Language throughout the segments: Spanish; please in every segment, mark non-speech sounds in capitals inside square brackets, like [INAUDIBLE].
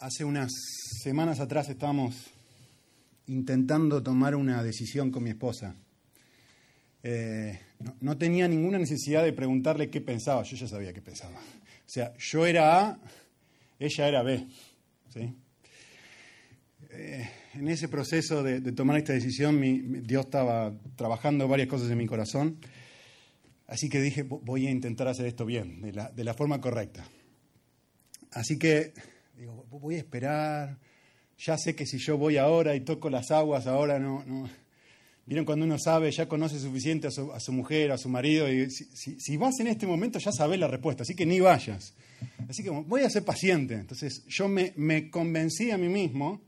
hace unas semanas atrás estábamos intentando tomar una decisión con mi esposa. Eh, no, tenía ninguna necesidad de preguntarle qué pensaba, yo ya sabía qué pensaba. O sea, yo era A, ella era B. ¿sí? Eh, en ese proceso de, tomar esta decisión, Dios estaba trabajando varias cosas en mi corazón, así que dije, voy a intentar hacer esto bien, de la forma correcta. Así que digo, voy a esperar, ya sé que si yo voy ahora y toco las aguas, ahora no... Vieron cuando uno sabe, ya conoce suficiente a su, mujer, a su marido, y si, vas en este momento ya sabes la respuesta, así que ni vayas. Así que voy a ser paciente. Entonces yo me, me convencí a mí mismo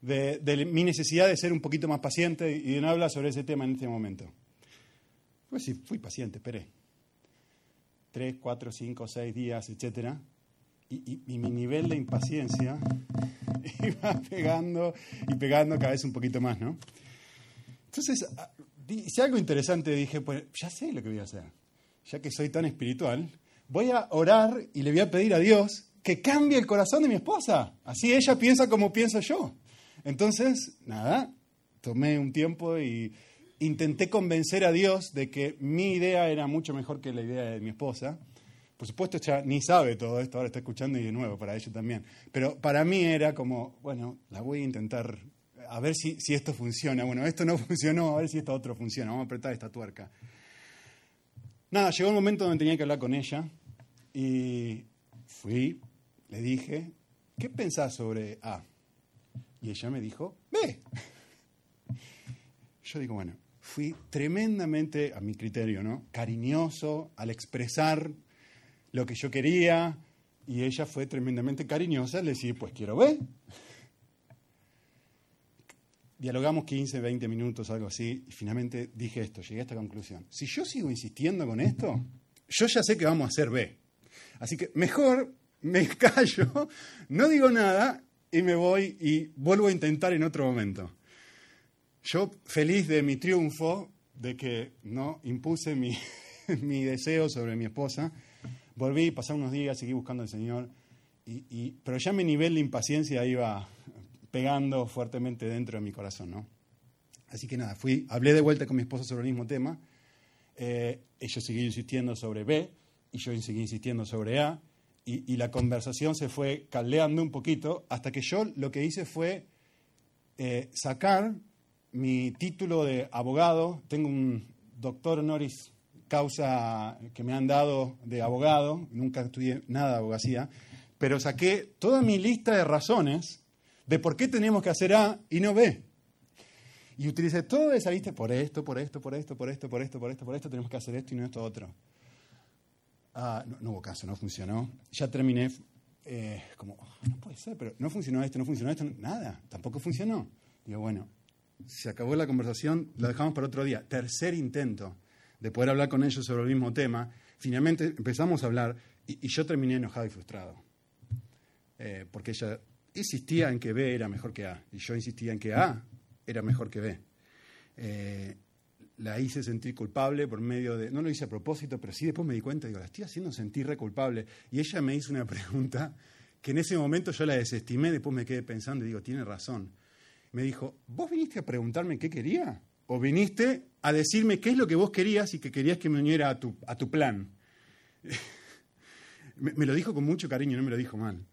de, mi necesidad de ser un poquito más paciente y no hablar sobre ese tema en este momento. Pues sí, fui paciente, esperé. Tres, cuatro, cinco, seis días, etcétera. Y, mi nivel de impaciencia [LAUGHS] iba pegando y pegando cada vez un poquito más, ¿no? Entonces, hice algo interesante, dije, pues ya sé lo que voy a hacer. Ya que soy tan espiritual, voy a orar y le voy a pedir a Dios que cambie el corazón de mi esposa. Así ella piensa como pienso yo. Entonces, nada, tomé un tiempo y intenté convencer a Dios de que mi idea era mucho mejor que la idea de mi esposa. Por supuesto, ella ni sabe todo esto, ahora está escuchando y de nuevo, para ella también. Pero para mí era como, bueno, la voy a intentar, a ver si, si esto funciona. Bueno, esto no [LAUGHS] funcionó, a ver si esto otro funciona, vamos a apretar esta tuerca. Nada, llegó el momento donde tenía que hablar con ella y fui, le dije, ¿qué pensás sobre A? Y ella me dijo, B. [LAUGHS] Yo digo, bueno, fui tremendamente, a mi criterio, ¿no? Cariñoso al expresar lo que yo quería y ella fue tremendamente cariñosa al decir, pues quiero B. Dialogamos 15, 20 minutos, algo así, y finalmente dije esto, llegué a esta conclusión. Si yo sigo insistiendo con esto, yo ya sé que vamos a hacer B. Así que mejor me [LAUGHS] callo, no digo nada y me voy y vuelvo a intentar en otro momento. Yo feliz de mi triunfo, de que no impuse mi, [LAUGHS] mi deseo sobre mi esposa, volví, pasé unos días, seguí buscando al Señor, y, y, pero ya mi nivel de impaciencia iba pegando fuertemente dentro de mi corazón, ¿no? Así que nada, fui, hablé de vuelta con mi esposa sobre el mismo tema, eh, ella siguió insistiendo sobre B, y yo seguí insistiendo sobre A, y, y, la conversación se fue caldeando un poquito, hasta que yo lo que hice fue eh, sacar mi título de abogado, tengo un doctor honoris causa que me han dado de abogado, nunca estudié nada de abogacía, pero saqué toda mi lista de razones de por qué tenemos que hacer A y no B. Y utilicé toda esa lista por esto, por esto, por esto, por esto, por esto, por esto, por esto, tenemos que hacer esto y no esto otro. Ah, no, no, hubo caso, no funcionó. Ya terminé eh, como, oh, no puede ser, pero no funcionó esto, no funcionó esto, nada, tampoco funcionó. Digo, bueno, se acabó la conversación, la dejamos para otro día. Tercer intento de poder hablar con ellos sobre el mismo tema. Finalmente empezamos a hablar y, yo terminé enojado y frustrado. Eh, porque ella insistía en que B era mejor que A y yo insistía en que A era mejor que B. Eh, la hice sentir culpable por medio de, no lo hice a propósito, pero sí después me di cuenta, digo, la estoy haciendo sentir re culpable. Y ella me hizo una [LAUGHS] pregunta que en ese momento yo la desestimé, después me quedé pensando y digo, tiene razón. Me dijo, ¿vos viniste a preguntarme qué quería? ¿O viniste a decirme qué es lo que vos querías y que querías que me uniera a tu, a tu plan? [LAUGHS] me, lo dijo con mucho cariño, no me lo dijo mal.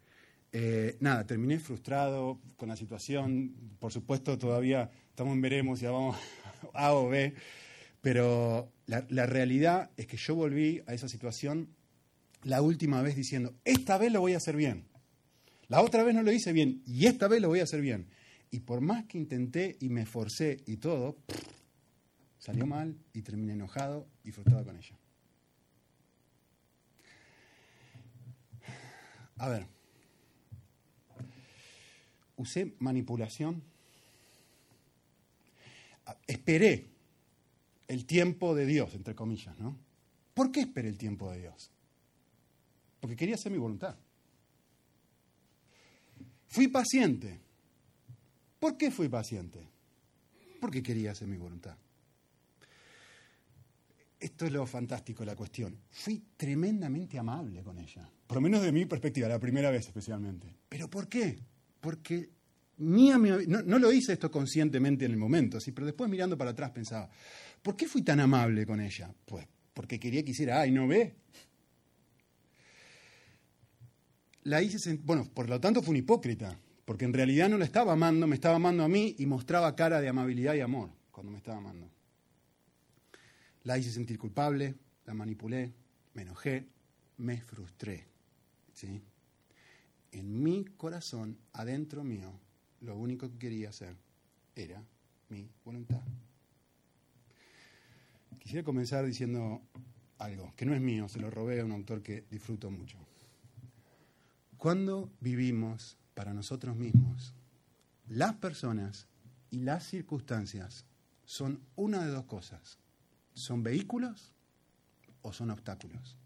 Eh, nada, terminé frustrado con la situación. Por supuesto, todavía estamos en veremos, ya vamos [LAUGHS] A o B, pero la, la, realidad es que yo volví a esa situación la última vez diciendo, esta vez lo voy a hacer bien. La otra vez no lo hice bien y esta vez lo voy a hacer bien. Y por más que intenté y me esforcé y todo, salió mal y terminé enojado y frustrado con ella. A ver, usé manipulación esperé el tiempo de Dios, entre comillas, ¿no? ¿Por qué esperé el tiempo de Dios? Porque quería hacer mi voluntad. Fui paciente. ¿Por qué fui paciente? Porque quería hacer mi voluntad. Esto es lo fantástico de la cuestión. Fui tremendamente amable con ella. Por lo menos de mi perspectiva, la primera vez especialmente. ¿Pero por qué? Porque ni no, no, lo hice esto conscientemente en el momento, sí, pero después mirando para atrás pensaba, ¿por qué fui tan amable con ella? Pues porque quería que hiciera, ay, ¿no ve? La hice, bueno, por lo tanto fue un hipócrita, porque en realidad no la estaba amando, me estaba amando a mí y mostraba cara de amabilidad y amor cuando me estaba amando. La hice sentir culpable, la manipulé, me enojé, me frustré. ¿sí? En mi corazón, adentro mío, lo único que quería hacer era mi voluntad. Quisiera comenzar diciendo algo que no es mío, se lo robé a un autor que disfruto mucho. Cuando vivimos para nosotros mismos, las personas y las circunstancias son una de dos cosas. ¿Son vehículos o son obstáculos?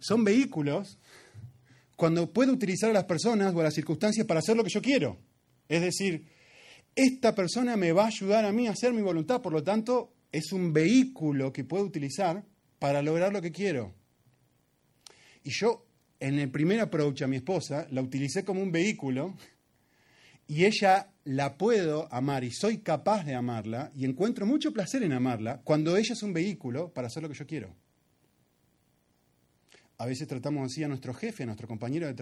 Son vehículos cuando puedo utilizar a las personas o a las circunstancias para hacer lo que yo quiero. Es decir, esta persona me va a ayudar a mí a hacer mi voluntad, por lo tanto, es un vehículo que puedo utilizar para lograr lo que quiero. Y yo, en el primer approach a mi esposa, la utilicé como un vehículo y ella la puedo amar y soy capaz de amarla y encuentro mucho placer en amarla cuando ella es un vehículo para hacer lo que yo quiero. A veces tratamos así a nuestro jefe, a nuestro compañero de,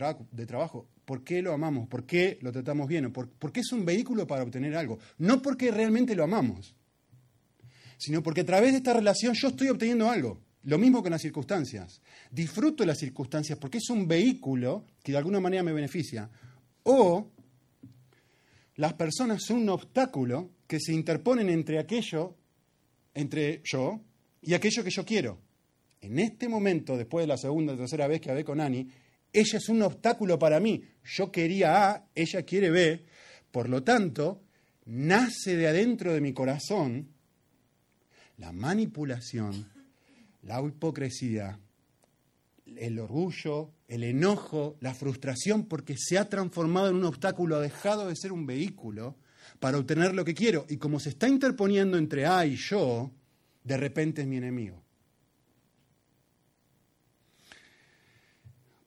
trabajo. ¿Por qué lo amamos? ¿Por qué lo tratamos bien? ¿Por, porque es un vehículo para obtener algo? No porque realmente lo amamos, sino porque a través de esta relación yo estoy obteniendo algo. Lo mismo con las circunstancias. Disfruto las circunstancias porque es un vehículo que de alguna manera me beneficia. O las personas son un obstáculo que se interponen entre aquello, entre yo y aquello que yo quiero. En este momento, después de la segunda o tercera vez que hablé con Ani, ella es un obstáculo para mí. Yo quería A, ella quiere B. Por lo tanto, nace de adentro de mi corazón la manipulación, la hipocresía, el orgullo, el enojo, la frustración, porque se ha transformado en un obstáculo, ha dejado de ser un vehículo para obtener lo que quiero. Y como se está interponiendo entre A y yo, de repente es mi enemigo.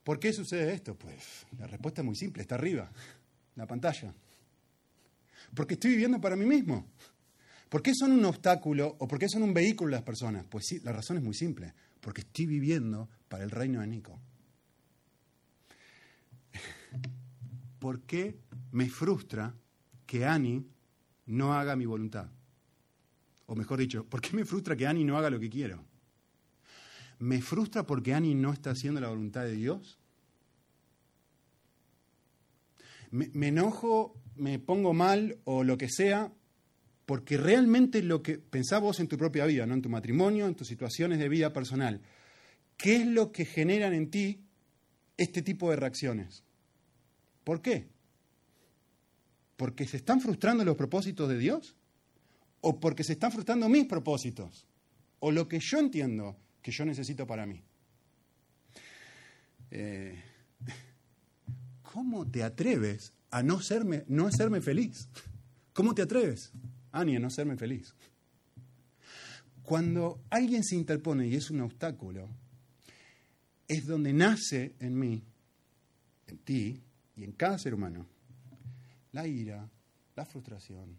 ¿Por qué sucede esto? Pues la respuesta es muy simple, está arriba, la pantalla. Porque estoy viviendo para mí mismo. ¿Por qué son un obstáculo o por qué son un vehículo las personas? Pues sí, la razón es muy simple porque estoy viviendo para el reino de Nico. ¿Por qué me frustra que Ani no haga mi voluntad? O mejor dicho, ¿por qué me frustra que Ani no haga lo que quiero? ¿Me frustra porque Ani no está haciendo la voluntad de Dios? Me, enojo, me pongo mal o lo que sea porque realmente lo que pensás vos en tu propia vida, no en tu matrimonio, en tus situaciones de vida personal, ¿qué es lo que generan en ti este tipo de reacciones? ¿Por qué? ¿Porque se están frustrando los propósitos de Dios? ¿O porque se están frustrando mis propósitos? ¿O lo que yo entiendo que yo necesito para mí? Eh, ¿Cómo te atreves a no, serme, no hacerme feliz? ¿Cómo te atreves? Ani, a no serme feliz. Cuando alguien se interpone y es un obstáculo, es donde nace en mí, en ti y en cada ser humano, la ira, la frustración,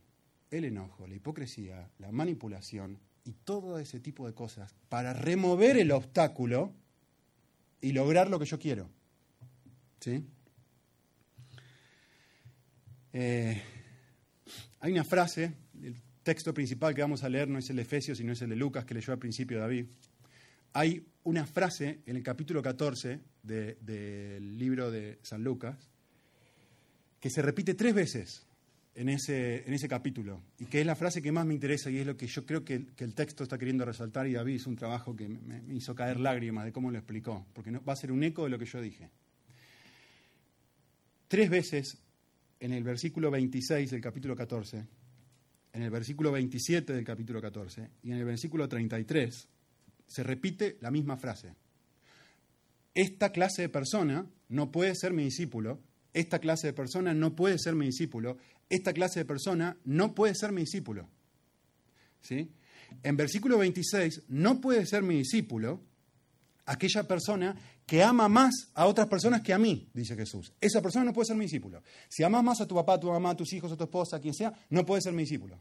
el enojo, la hipocresía, la manipulación y todo ese tipo de cosas para remover el obstáculo y lograr lo que yo quiero. ¿Sí? Eh, hay una frase el texto principal que vamos a leer no es el de Efesios, sino es el de Lucas que leyó al principio David. Hay una frase en el capítulo 14 del libro de San Lucas que se repite tres veces en ese, en ese capítulo y que es la frase que más me interesa y es lo que yo creo que, el texto está queriendo resaltar y David hizo un trabajo que me, me hizo caer lágrimas de cómo lo explicó, porque no, va a ser un eco de lo que yo dije. Tres veces en el versículo 26 del capítulo 14 en el versículo 27 del capítulo 14 y en el versículo 33 se repite la misma frase. Esta clase de persona no puede ser mi discípulo, esta clase de persona no puede ser mi discípulo, esta clase de persona no puede ser mi discípulo. ¿Sí? En versículo 26, no puede ser mi discípulo aquella persona que ama más a otras personas que a mí, dice Jesús. Esa persona no puede ser mi discípulo. Si amas más a tu papá, a tu mamá, a tus hijos, a tu esposa, a quien sea, no puede ser mi discípulo.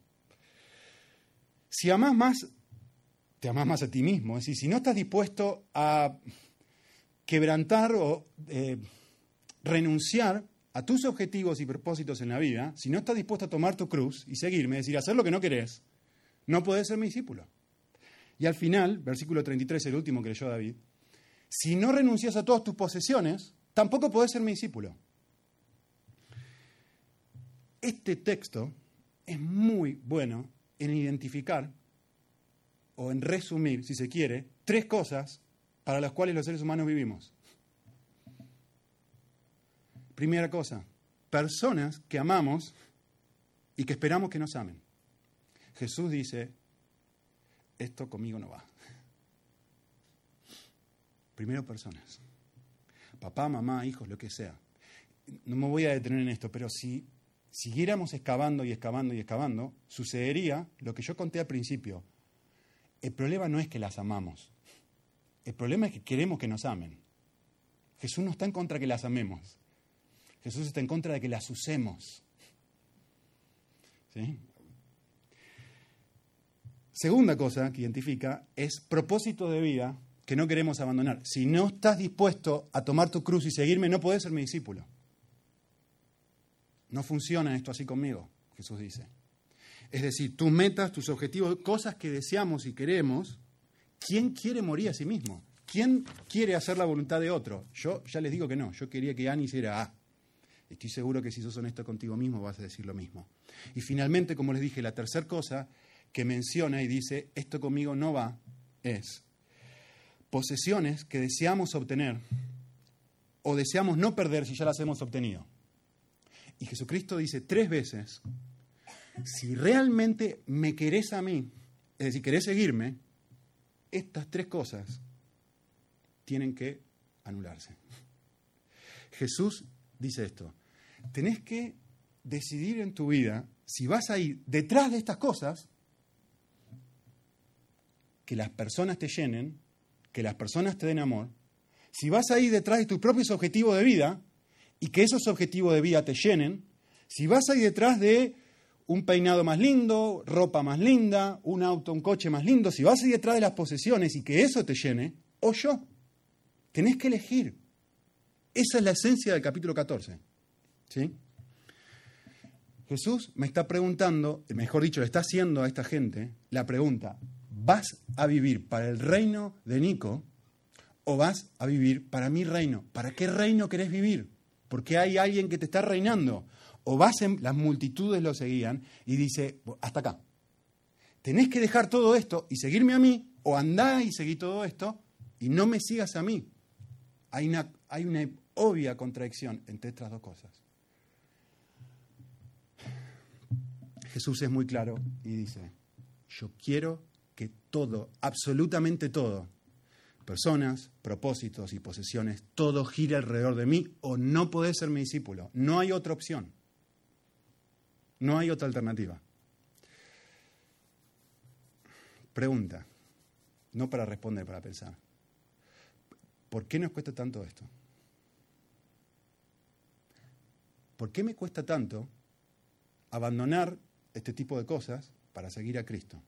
Si amas más, te amas más a ti mismo. Es decir, si no estás dispuesto a quebrantar o eh, renunciar a tus objetivos y propósitos en la vida, si no estás dispuesto a tomar tu cruz y seguirme, es decir, hacer lo que no querés, no puedes ser mi discípulo. Y al final, versículo 33, el último que leyó David, si no renuncias a todas tus posesiones, tampoco podés ser mi discípulo. Este texto es muy bueno en identificar o en resumir, si se quiere, tres cosas para las cuales los seres humanos vivimos. Primera cosa, personas que amamos y que esperamos que nos amen. Jesús dice, esto conmigo no va. Primero personas. Papá, mamá, hijos, lo que sea. No me voy a detener en esto, pero si siguiéramos excavando y excavando y excavando, sucedería lo que yo conté al principio. El problema no es que las amamos. El problema es que queremos que nos amen. Jesús no está en contra de que las amemos. Jesús está en contra de que las usemos. ¿Sí? Segunda cosa que identifica es propósito de vida que no queremos abandonar. Si no estás dispuesto a tomar tu cruz y seguirme, no puedes ser mi discípulo. No funciona esto así conmigo, Jesús dice. Es decir, tus metas, tus objetivos, cosas que deseamos y queremos, ¿quién quiere morir a sí mismo? ¿Quién quiere hacer la voluntad de otro? Yo ya les digo que no, yo quería que Ani hiciera A. Estoy seguro que si sos honesto contigo mismo vas a decir lo mismo. Y finalmente, como les dije, la tercera cosa que menciona y dice, esto conmigo no va, es posesiones que deseamos obtener o deseamos no perder si ya las hemos obtenido. Y Jesucristo dice tres veces, si realmente me querés a mí, es decir, querés seguirme, estas tres cosas tienen que anularse. Jesús dice esto, tenés que decidir en tu vida si vas a ir detrás de estas cosas, que las personas te llenen, que las personas te den amor, si vas a ir detrás de tus propios objetivos de vida y que esos objetivos de vida te llenen, si vas a ir detrás de un peinado más lindo, ropa más linda, un auto, un coche más lindo, si vas a detrás de las posesiones y que eso te llene, o yo, tenés que elegir. Esa es la esencia del capítulo 14. ¿Sí? Jesús me está preguntando, mejor dicho, le está haciendo a esta gente la pregunta, ¿vas a vivir para el reino de Nico o vas a vivir para mi reino? ¿Para qué reino querés vivir? Porque hay alguien que te está reinando. O vas en, las multitudes lo seguían y dice, hasta acá. Tenés que dejar todo esto y seguirme a mí, o andá y seguí todo esto y no me sigas a mí. Hay una, hay una obvia contradicción entre estas dos cosas. Jesús es muy claro y dice, yo quiero que todo, absolutamente todo, personas, propósitos y posesiones, todo gire alrededor de mí o no podés ser mi discípulo. No hay otra opción. No hay otra alternativa. Pregunta, no para responder, para pensar. ¿Por qué nos cuesta tanto esto? ¿Por qué me cuesta tanto abandonar este tipo de cosas para seguir a Cristo?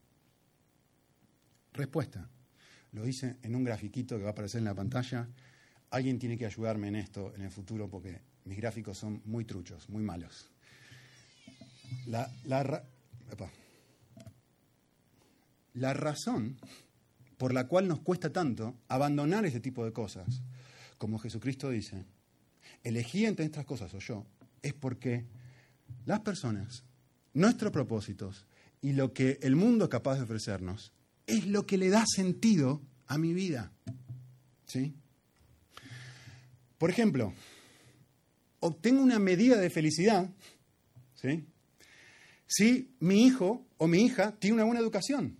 Respuesta. Lo hice en un grafiquito que va a aparecer en la pantalla. Alguien tiene que ayudarme en esto en el futuro porque mis gráficos son muy truchos, muy malos. La, la, la razón por la cual nos cuesta tanto abandonar este tipo de cosas, como Jesucristo dice, elegí entre estas cosas o yo, es porque las personas nuestros propósitos y lo que el mundo es capaz de ofrecernos es lo que le da sentido a mi vida. ¿Sí? Por ejemplo, obtengo una medida de felicidad ¿sí? Si mi hijo o mi hija tiene una buena educación.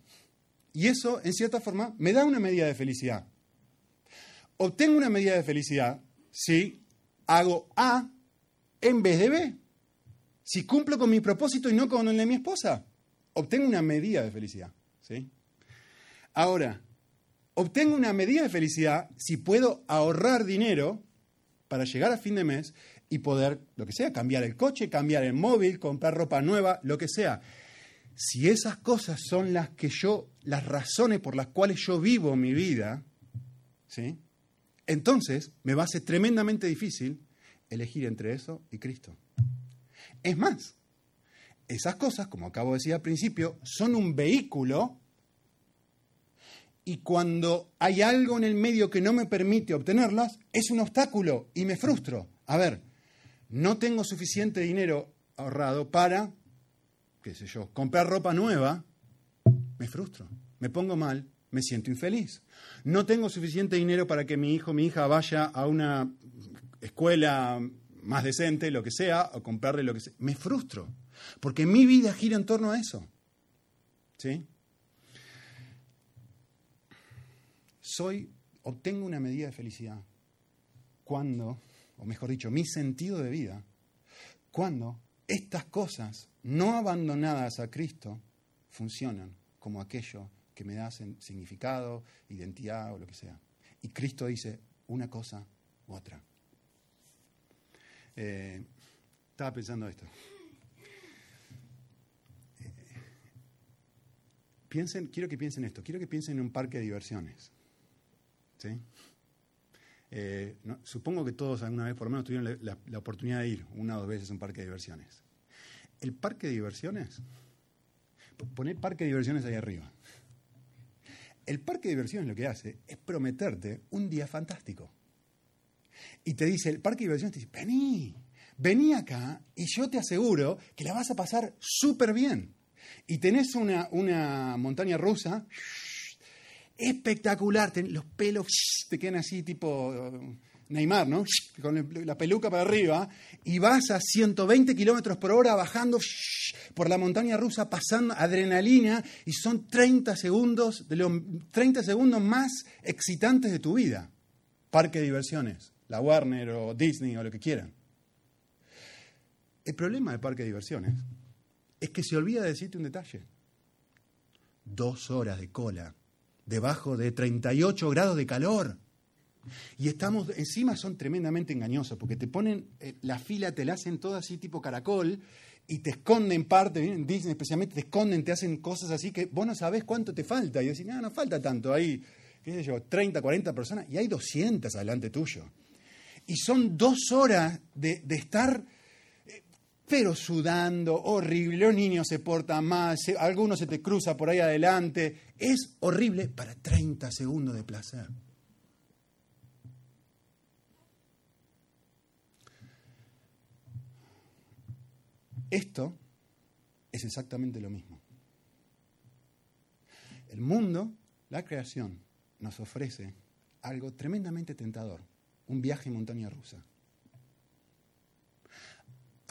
Y eso, en cierta forma, me da una medida de felicidad. Obtengo una medida de felicidad si hago A en vez de B. Si cumplo con mi propósito y no con el de mi esposa, obtengo una medida de felicidad. ¿sí? Ahora, obtengo una medida de felicidad si puedo ahorrar dinero para llegar a fin de mes y poder, lo que sea, cambiar el coche, cambiar el móvil, comprar ropa nueva, lo que sea. Si esas cosas son las que yo, las razones por las cuales yo vivo mi vida, ¿sí? Entonces me va a ser tremendamente difícil elegir entre eso y Cristo. Es más, esas cosas, como acabo de decir al principio, son un vehículo y cuando hay algo en el medio que no me permite obtenerlas, es un obstáculo y me frustro. A ver, no tengo suficiente dinero ahorrado para, qué sé yo, comprar ropa nueva, me frustro, me pongo mal, me siento infeliz. No tengo suficiente dinero para que mi hijo, mi hija vaya a una escuela más decente, lo que sea, o comprarle lo que sea. Me frustro, porque mi vida gira en torno a eso. ¿Sí? Soy, obtengo una medida de felicidad cuando, o mejor dicho, mi sentido de vida, cuando estas cosas no abandonadas a Cristo funcionan como aquello que me da significado, identidad o lo que sea. Y Cristo dice una cosa u otra. Eh, estaba pensando esto. Eh, piensen, quiero que piensen esto, quiero que piensen en un parque de diversiones. ¿sí? Eh, supongo que todos alguna vez por lo menos tuvieron la, oportunidad de ir una o dos veces a un parque de diversiones. El parque de diversiones, poner parque de diversiones ahí arriba. El parque de diversiones lo que hace es prometerte un día fantástico. Y te dice, el parque de diversiones te dice, vení, vení acá y yo te aseguro que la vas a pasar súper bien. Y tenés una, una montaña rusa espectacular, los pelos te quedan así tipo uh, Neymar, ¿no? Con la peluca para arriba, y vas a 120 kilómetros por hora bajando por la montaña rusa, pasando adrenalina, y son 30 segundos, de los 30 segundos más excitantes de tu vida. Parque de diversiones, la Warner o Disney o lo que quieran. El problema del parque de diversiones es que se olvida de decirte un detalle. Dos horas de cola debajo de 38 grados de calor. Y estamos, encima son tremendamente engañosos, porque te ponen, eh, la fila te la hacen toda así tipo caracol, y te esconden parte, en Disney especialmente, te esconden, te hacen cosas así que vos no sabés cuánto te falta. Y decís, no, no falta tanto, hay, qué sé yo, 30, 40 personas, y hay 200 adelante tuyo. Y son dos horas de, de estar pero sudando, horrible, los niños se portan mal, algunos se te cruza por ahí adelante. Es horrible para 30 segundos de placer. Esto es exactamente lo mismo. El mundo, la creación, nos ofrece algo tremendamente tentador, un viaje en montaña rusa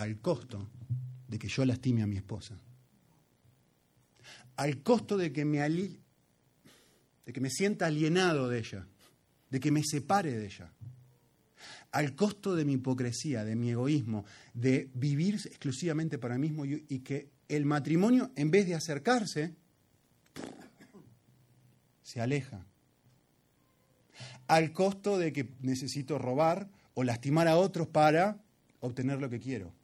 al costo de que yo lastime a mi esposa, al costo de que me, de que me sienta alienado de ella, de que me separe de ella, al costo de mi hipocresía, de mi egoísmo, de vivir exclusivamente para mí mismo y que el matrimonio, en vez de acercarse, se aleja. Al costo de que necesito robar o lastimar a otros para obtener lo que quiero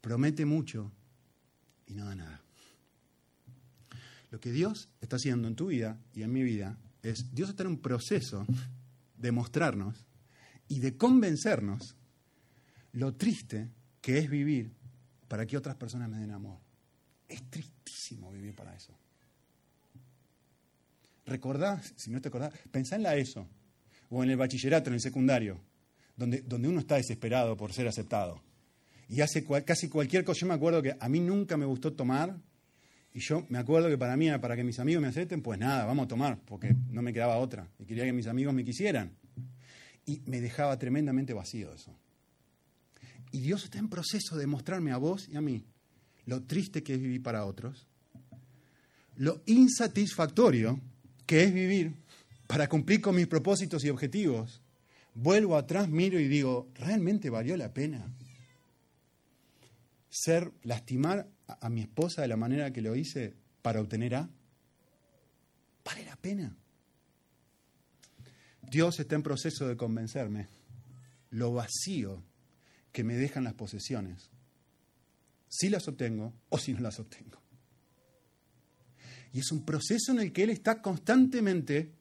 promete mucho y no da nada. Lo que Dios está haciendo en tu vida y en mi vida es, Dios está en un proceso de mostrarnos y de convencernos lo triste que es vivir para que otras personas me den amor. Es tristísimo vivir para eso. Recordá, si no te acordás, pensá en la ESO, o en el bachillerato, en el secundario, donde, donde uno está desesperado por ser aceptado y hace casi cualquier cosa. Yo me acuerdo que a mí nunca me gustó tomar y yo me acuerdo que para mí, para que mis amigos me acepten, pues nada, vamos a tomar, porque no me quedaba otra y quería que mis amigos me quisieran. Y me dejaba tremendamente vacío eso. Y Dios está en proceso de mostrarme a vos y a mí lo triste que es vivir para otros, lo insatisfactorio que es vivir para cumplir con mis propósitos y objetivos. Vuelvo atrás, miro y digo, ¿realmente valió la pena? Ser, lastimar a, mi esposa de la manera que lo hice para obtener A? ¿Vale la pena? Dios está en proceso de convencerme lo vacío que me dejan las posesiones, si las obtengo o si no las obtengo. Y es un proceso en el que Él está constantemente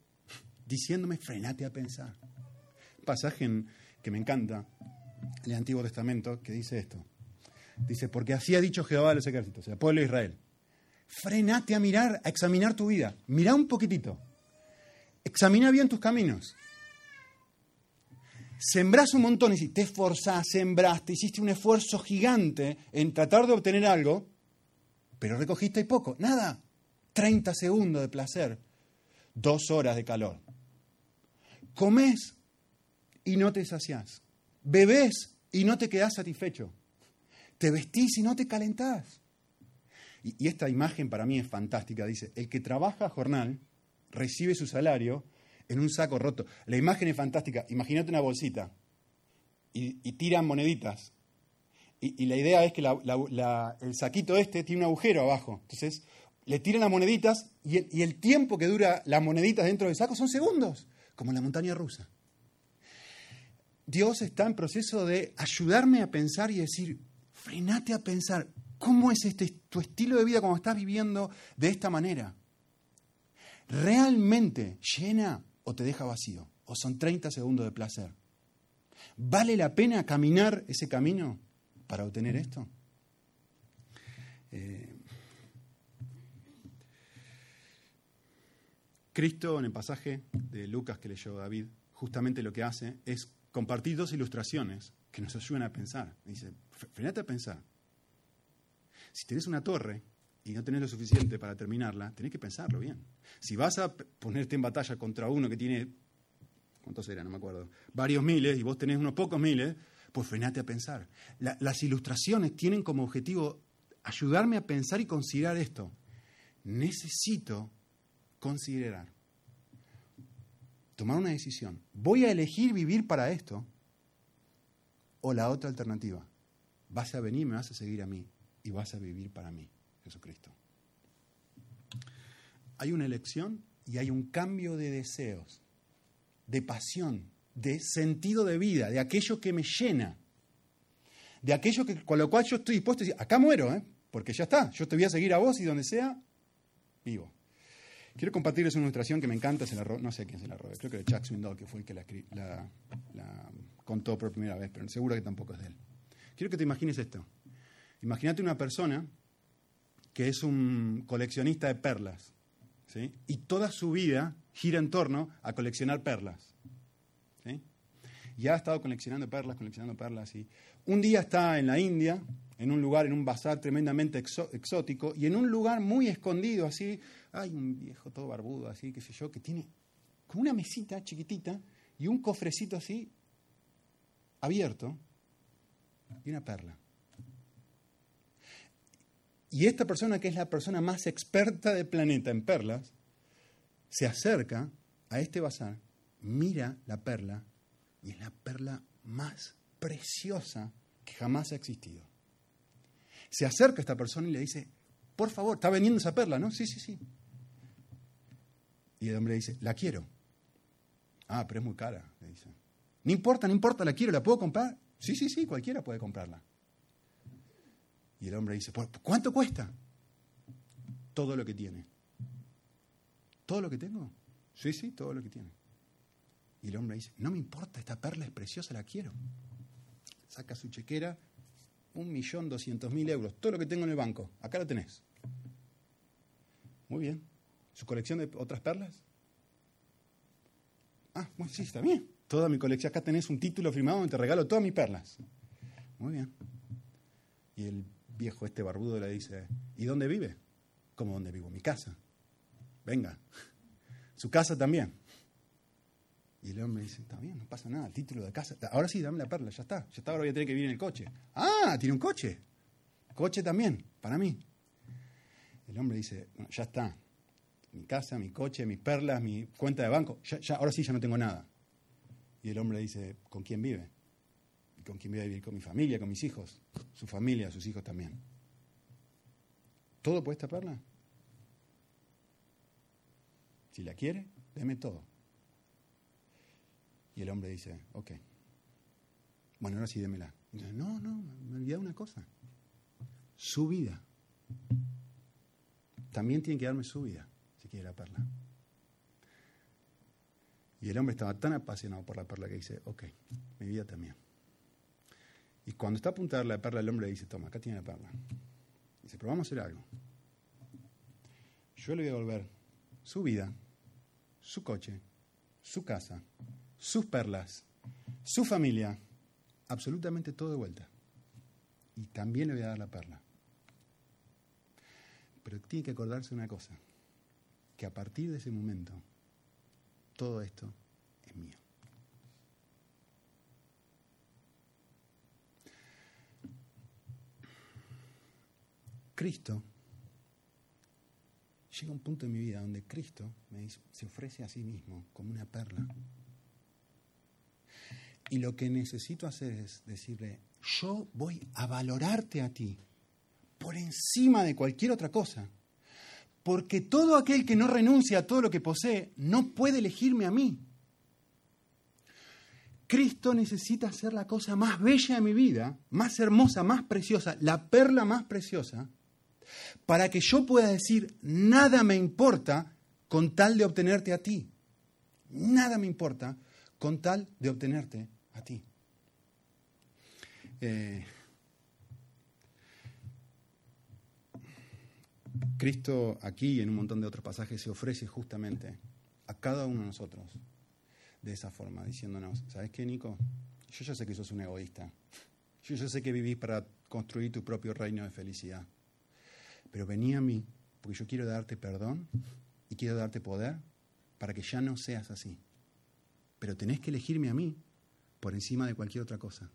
diciéndome, frenate a pensar. pasaje que me encanta, en el Antiguo Testamento, que dice esto. Dice, porque así ha dicho Jehová de los ejércitos, el pueblo de Israel. Frenate a mirar, a examinar tu vida. Mira un poquitito. Examina bien tus caminos. Sembrás un montón y te esforzás, sembraste, hiciste un esfuerzo gigante en tratar de obtener algo, pero recogiste poco. Nada. 30 segundos de placer, dos horas de calor. Comes y no te saciás. Bebés y no te quedás satisfecho. Te vestís y no te calentás. Y, esta imagen para mí es fantástica. Dice, el que trabaja jornal recibe su salario en un saco roto. La imagen es fantástica. Imagínate una bolsita y, tiran moneditas. Y, la idea es que el saquito este tiene un agujero abajo. Entonces, le tiran las moneditas y y el tiempo que dura las moneditas dentro del saco son segundos, como en la montaña rusa. Dios está en proceso de ayudarme a pensar y decir, frenate a pensar, ¿cómo es este, tu estilo de vida cuando estás viviendo de esta manera? ¿Realmente llena o te deja vacío? ¿O son 30 segundos de placer? ¿Vale la pena caminar ese camino para obtener esto? Eh, Cristo, en el pasaje de Lucas que leyó David, justamente lo que hace es compartir dos ilustraciones que nos ayudan a pensar. Dice, frenate a pensar. Si tenés una torre y no tenés lo suficiente para terminarla, tenés que pensarlo bien. Si vas a ponerte en batalla contra uno que tiene, ¿cuántos eran? No me acuerdo, varios miles y vos tenés unos pocos miles, pues frenate a pensar. las ilustraciones tienen como objetivo ayudarme a pensar y considerar esto. Necesito considerar tomar una decisión. ¿Voy a elegir vivir para esto? O la otra alternativa. Vas a venir, me vas a seguir a mí y vas a vivir para mí, Jesucristo. Hay una elección y hay un cambio de deseos, de pasión, de sentido de vida, de aquello que me llena, de aquello que, con lo cual yo estoy dispuesto a decir, acá muero, ¿eh? porque ya está, yo te voy a seguir a vos y donde sea, vivo. Quiero compartirles una ilustración que me encanta, se la no sé quién se la robó, creo que era Chuck Swindoll, que fue el que la, contó por primera vez, pero seguro que tampoco es de él. Quiero que te imagines esto. Imagínate una persona que es un coleccionista de perlas, ¿sí? y toda su vida gira en torno a coleccionar perlas. ¿sí? Y ha estado coleccionando perlas, coleccionando perlas, y un día está en la India, en un lugar, en un bazar tremendamente exótico, y en un lugar muy escondido, así, hay un viejo todo barbudo, así, qué sé yo, que tiene como una mesita chiquitita y un cofrecito así abierto y una perla. Y esta persona, que es la persona más experta del planeta en perlas, se acerca a este bazar, mira la perla y es la perla más preciosa que jamás ha existido. Se acerca a esta persona y le dice, por favor, está vendiendo esa perla, ¿no? Sí, sí, sí. Y el hombre dice, la quiero. Ah, pero es muy cara, le dice. No importa, no importa, la quiero, ¿la puedo comprar? Sí, sí, sí, cualquiera puede comprarla. Y el hombre dice, ¿cuánto cuesta? Todo lo que tiene. ¿Todo lo que tengo? Sí, sí, todo lo que tiene. Y el hombre dice, no me importa, esta perla es preciosa, la quiero. Saca su chequera, un millón doscientos mil euros, todo lo que tengo en el banco, acá lo tenés. Muy bien. ¿Su colección de otras perlas? Ah, bueno, sí, está bien. Toda mi colección, acá tenés un título firmado donde te regalo todas mis perlas. Muy bien. Y el viejo este barbudo le dice, ¿y dónde vive? ¿Cómo dónde vivo? Mi casa. Venga. Su casa también. Y el hombre dice, está bien, no pasa nada, el título de casa. Ahora sí, dame la perla, ya está. Ya está, ahora voy a tener que vivir en el coche. Ah, tiene un coche. Coche también, para mí. El hombre dice, ya está, mi casa, mi coche, mis perlas, mi cuenta de banco. Ya, ahora sí ya no tengo nada. Y el hombre dice, ¿con quién vive? ¿Y con quién voy a vivir? Con mi familia, con mis hijos, su familia, sus hijos también. ¿Todo por esta perla? Si la quiere, deme todo. Y el hombre dice, ok. Bueno, ahora sí démela. dice, no, no, me olvidé una cosa. Su vida. También tiene que darme su vida, si quiere la perla. Y el hombre estaba tan apasionado por la perla que dice, ok, mi vida también. Y cuando está a darle la perla, el hombre le dice, toma, acá tiene la perla. Dice, pero vamos a hacer algo. Yo le voy a devolver su vida, su coche, su casa, sus perlas, su familia, absolutamente todo de vuelta. Y también le voy a dar la perla. Pero tiene que acordarse una cosa, que a partir de ese momento, todo esto es mío. Cristo, llega un punto en mi vida donde Cristo me dice, se ofrece a sí mismo como una perla. Y lo que necesito hacer es decirle, yo voy a valorarte a ti por encima de cualquier otra cosa. Porque todo aquel que no renuncia a todo lo que posee no puede elegirme a mí. Cristo necesita ser la cosa más bella de mi vida, más hermosa, más preciosa, la perla más preciosa, para que yo pueda decir, nada me importa con tal de obtenerte a ti. Nada me importa con tal de obtenerte a ti. Eh, Cristo aquí y en un montón de otros pasajes se ofrece justamente a cada uno de nosotros de esa forma, diciéndonos, ¿sabes qué, Nico? Yo ya sé que sos un egoísta. Yo ya sé que vivís para construir tu propio reino de felicidad. Pero vení a mí, porque yo quiero darte perdón y quiero darte poder para que ya no seas así. Pero tenés que elegirme a mí por encima de cualquier otra cosa.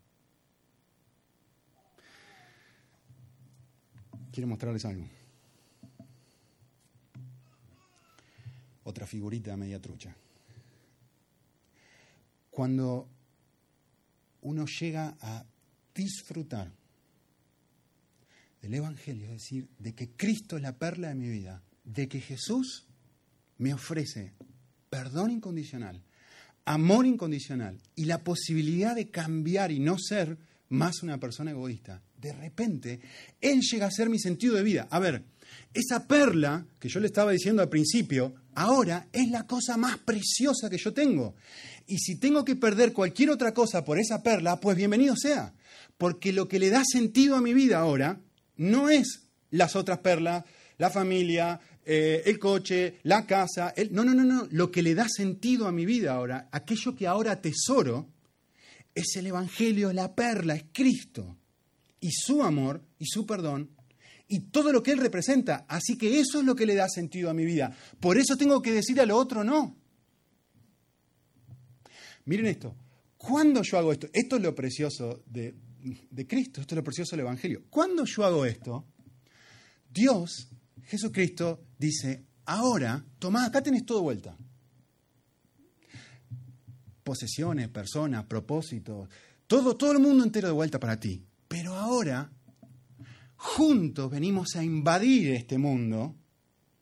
Quiero mostrarles algo. Otra figurita media trucha. Cuando uno llega a disfrutar del Evangelio, es decir, de que Cristo es la perla de mi vida, de que Jesús me ofrece perdón incondicional, amor incondicional y la posibilidad de cambiar y no ser más una persona egoísta, de repente Él llega a ser mi sentido de vida. A ver, esa perla que yo le estaba diciendo al principio, ahora es la cosa más preciosa que yo tengo. Y si tengo que perder cualquier otra cosa por esa perla, pues bienvenido sea. Porque lo que le da sentido a mi vida ahora no es las otras perlas, la familia, eh, el coche, la casa. No, no, no, no. Lo que le da sentido a mi vida ahora, aquello que ahora tesoro, es el Evangelio, la perla, es Cristo. Y su amor y su perdón y todo lo que Él representa. Así que eso es lo que le da sentido a mi vida. Por eso tengo que decir a lo otro no. Miren esto. Cuando yo hago esto, esto es lo precioso de, Cristo, esto es lo precioso del Evangelio. Cuando yo hago esto, Dios Jesucristo dice, ahora, tomá, acá tenés todo vuelta. Posesiones, personas, propósitos, todo, todo el mundo entero de vuelta para ti. Pero ahora, juntos venimos a invadir este mundo,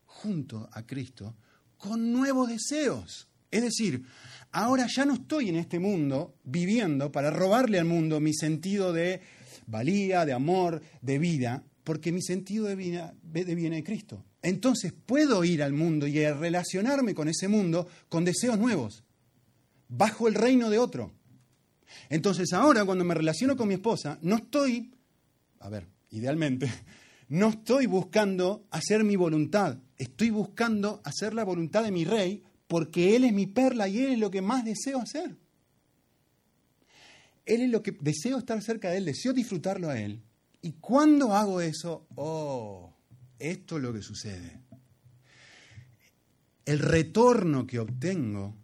junto a Cristo, con nuevos deseos. Es decir, ahora ya no estoy en este mundo viviendo para robarle al mundo mi sentido de valía, de amor, de vida, porque mi sentido de vida viene de Cristo. Entonces puedo ir al mundo y relacionarme con ese mundo con deseos nuevos, bajo el reino de otro. Entonces ahora cuando me relaciono con mi esposa, no estoy, a ver, idealmente, [LAUGHS] no estoy buscando hacer mi voluntad, estoy buscando hacer la voluntad de mi rey porque Él es mi perla y Él es lo que más deseo hacer. Él es lo que deseo estar cerca de Él, deseo disfrutarlo a Él. Y cuando hago eso, oh, esto es lo que sucede. El retorno que obtengo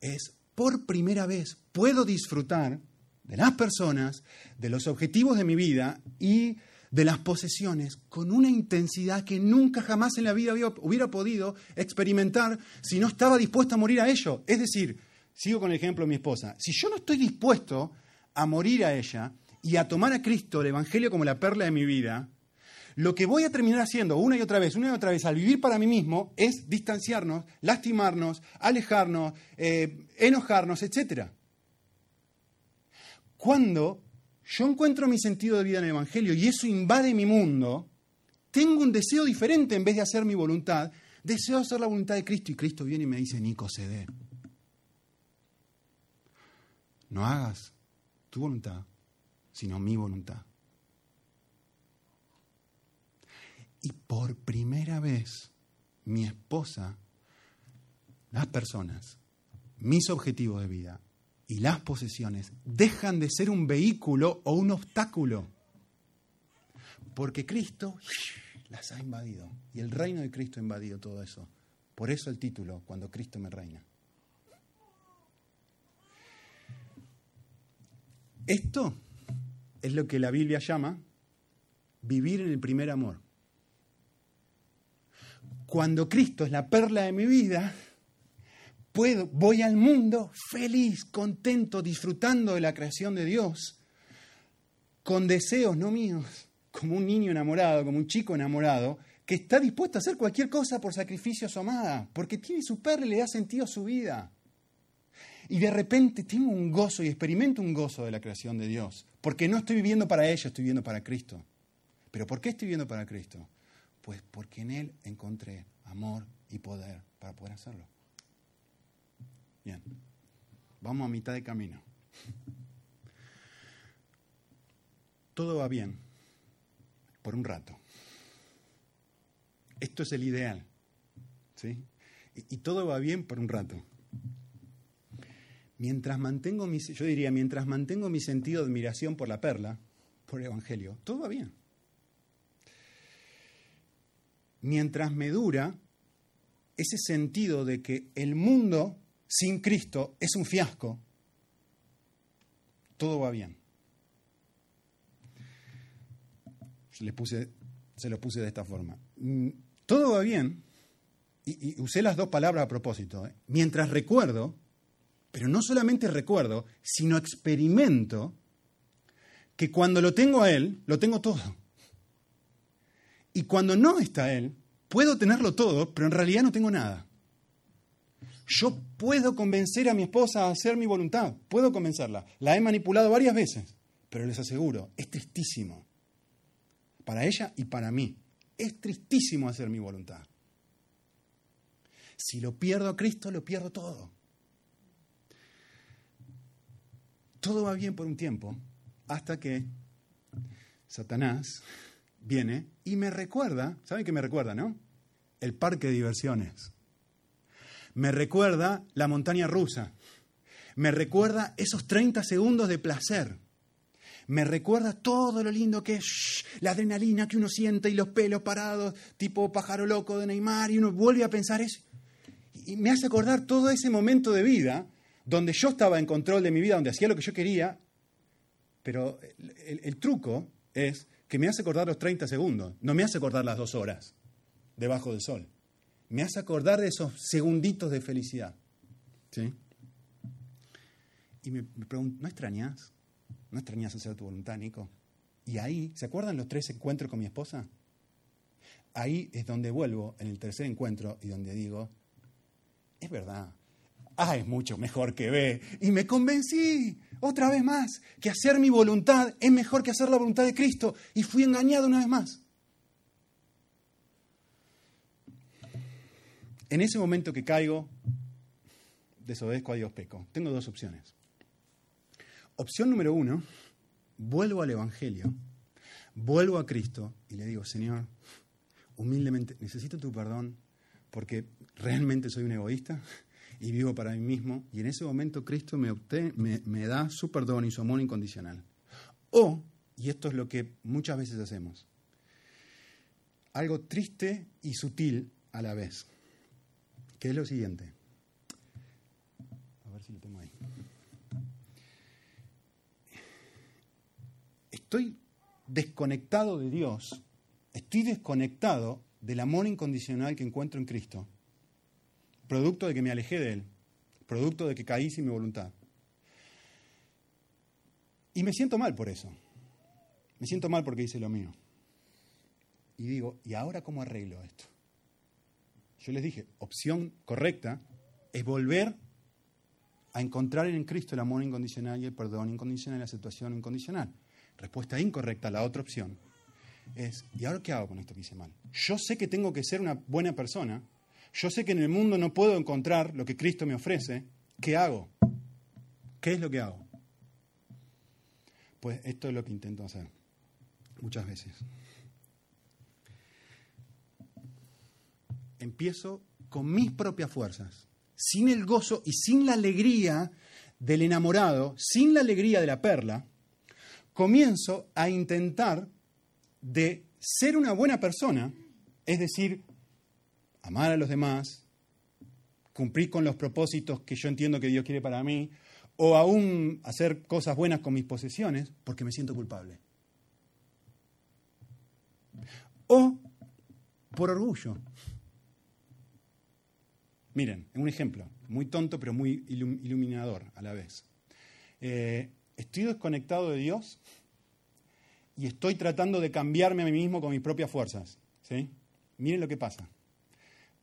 es, por primera vez, puedo disfrutar de las personas, de los objetivos de mi vida y de las posesiones con una intensidad que nunca jamás en la vida hubiera podido experimentar si no estaba dispuesto a morir a ello. Es decir, sigo con el ejemplo de mi esposa, si yo no estoy dispuesto a morir a ella, y a tomar a Cristo, el Evangelio, como la perla de mi vida, lo que voy a terminar haciendo una y otra vez, una y otra vez, al vivir para mí mismo, es distanciarnos, lastimarnos, alejarnos, eh, enojarnos, etc. Cuando yo encuentro mi sentido de vida en el Evangelio y eso invade mi mundo, tengo un deseo diferente en vez de hacer mi voluntad, deseo hacer la voluntad de Cristo y Cristo viene y me dice, Nico, cede. No hagas tu voluntad, sino mi voluntad. Y por primera vez, mi esposa, las personas, mis objetivos de vida y las posesiones dejan de ser un vehículo o un obstáculo. Porque Cristo las ha invadido. Y el reino de Cristo ha invadido todo eso. Por eso el título, cuando Cristo me reina. Esto es lo que la Biblia llama vivir en el primer amor. Cuando Cristo es la perla de mi vida, voy al mundo feliz, contento, disfrutando de la creación de Dios, con deseos no míos, como un niño enamorado, como un chico enamorado, que está dispuesto a hacer cualquier cosa por sacrificio a su amada, porque tiene su perla y le da sentido a su vida. Y de repente tengo un gozo y experimento un gozo de la creación de Dios, porque no estoy viviendo para ella, estoy viviendo para Cristo. ¿Pero por qué estoy viviendo para Cristo? Pues porque en Él encontré amor y poder para poder hacerlo. Bien, vamos a mitad de camino. Todo va bien por un rato. Esto es el ideal. ¿sí? Y, todo va bien por un rato. Mientras mantengo mi, yo diría, mientras mantengo mi sentido de admiración por la perla, por el Evangelio, todo va bien. Mientras me dura ese sentido de que el mundo sin Cristo es un fiasco, todo va bien. Se, puse, se lo puse de esta forma. Mm, todo va bien, y, usé las dos palabras a propósito, ¿eh? mientras recuerdo, pero no solamente recuerdo, sino experimento que cuando lo tengo a Él, lo tengo todo. Y cuando no está Él, puedo tenerlo todo, pero en realidad no tengo nada. Yo puedo convencer a mi esposa a hacer mi voluntad, puedo convencerla. La he manipulado varias veces, pero les aseguro, es tristísimo. Para ella y para mí. Es tristísimo hacer mi voluntad. Si lo pierdo a Cristo, lo pierdo todo. Todo va bien por un tiempo, hasta que Satanás viene y me recuerda, ¿saben qué me recuerda, no? El parque de diversiones. Me recuerda la montaña rusa. Me recuerda esos 30 segundos de placer. Me recuerda todo lo lindo que es la adrenalina que uno siente y los pelos parados, tipo pájaro loco de Neymar, y uno vuelve a pensar eso. Y me hace acordar todo ese momento de vida donde yo estaba en control de mi vida, donde hacía lo que yo quería, pero el, el truco es que me hace acordar los 30 segundos, no me hace acordar las dos horas debajo del sol me hace acordar de esos segunditos de felicidad. ¿Sí? Y me, pregunto, ¿no extrañas? ¿No extrañas hacer tu voluntad, Nico? Y ahí, ¿se acuerdan los tres encuentros con mi esposa? Ahí es donde vuelvo en el tercer encuentro y donde digo, es verdad, A es mucho mejor que B. Y me convencí, otra vez más, que hacer mi voluntad es mejor que hacer la voluntad de Cristo. Y fui engañado una vez más. En ese momento que caigo, desobedezco a Dios, peco. Tengo dos opciones. Opción número uno, vuelvo al Evangelio, vuelvo a Cristo y le digo, Señor, humildemente, necesito tu perdón porque realmente soy un egoísta y vivo para mí mismo. Y en ese momento Cristo me, me, me da su perdón y su amor incondicional. O, y esto es lo que muchas veces hacemos, algo triste y sutil a la vez que es lo siguiente. A ver si lo tengo ahí. Estoy desconectado de Dios, estoy desconectado del amor incondicional que encuentro en Cristo, producto de que me alejé de Él, producto de que caí sin mi voluntad. Y me siento mal por eso. Me siento mal porque hice lo mío. y digo, ¿y ahora cómo arreglo esto? Yo les dije, opción correcta es volver a encontrar en Cristo el amor incondicional y el perdón incondicional y la aceptación incondicional. Respuesta incorrecta, la otra opción, es, ¿y ahora qué hago con esto que hice mal? Yo sé que tengo que ser una buena persona, yo sé que en el mundo no puedo encontrar lo que Cristo me ofrece, ¿qué hago? ¿Qué es lo que hago? Pues esto es lo que intento hacer muchas veces. Empiezo con mis propias fuerzas, sin el gozo y sin la alegría del enamorado, sin la alegría de la perla, comienzo a intentar de ser una buena persona, es decir, amar a los demás, cumplir con los propósitos que yo entiendo que Dios quiere para mí, o aún hacer cosas buenas con mis posesiones, porque me siento culpable. O por orgullo. Miren, un ejemplo, muy tonto pero muy iluminador a la vez. Eh, estoy desconectado de Dios y estoy tratando de cambiarme a mí mismo con mis propias fuerzas. ¿sí? Miren lo que pasa.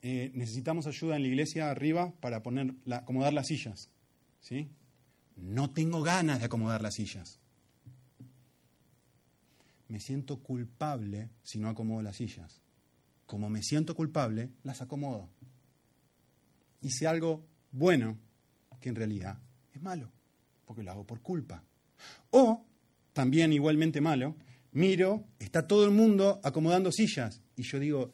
Eh, necesitamos ayuda en la iglesia arriba para poner acomodar las sillas. ¿sí? No tengo ganas de acomodar las sillas. Me siento culpable si no acomodo las sillas. Como me siento culpable, las acomodo. Hice algo bueno que en realidad es malo, porque lo hago por culpa. O, también igualmente malo, miro, está todo el mundo acomodando sillas y yo digo,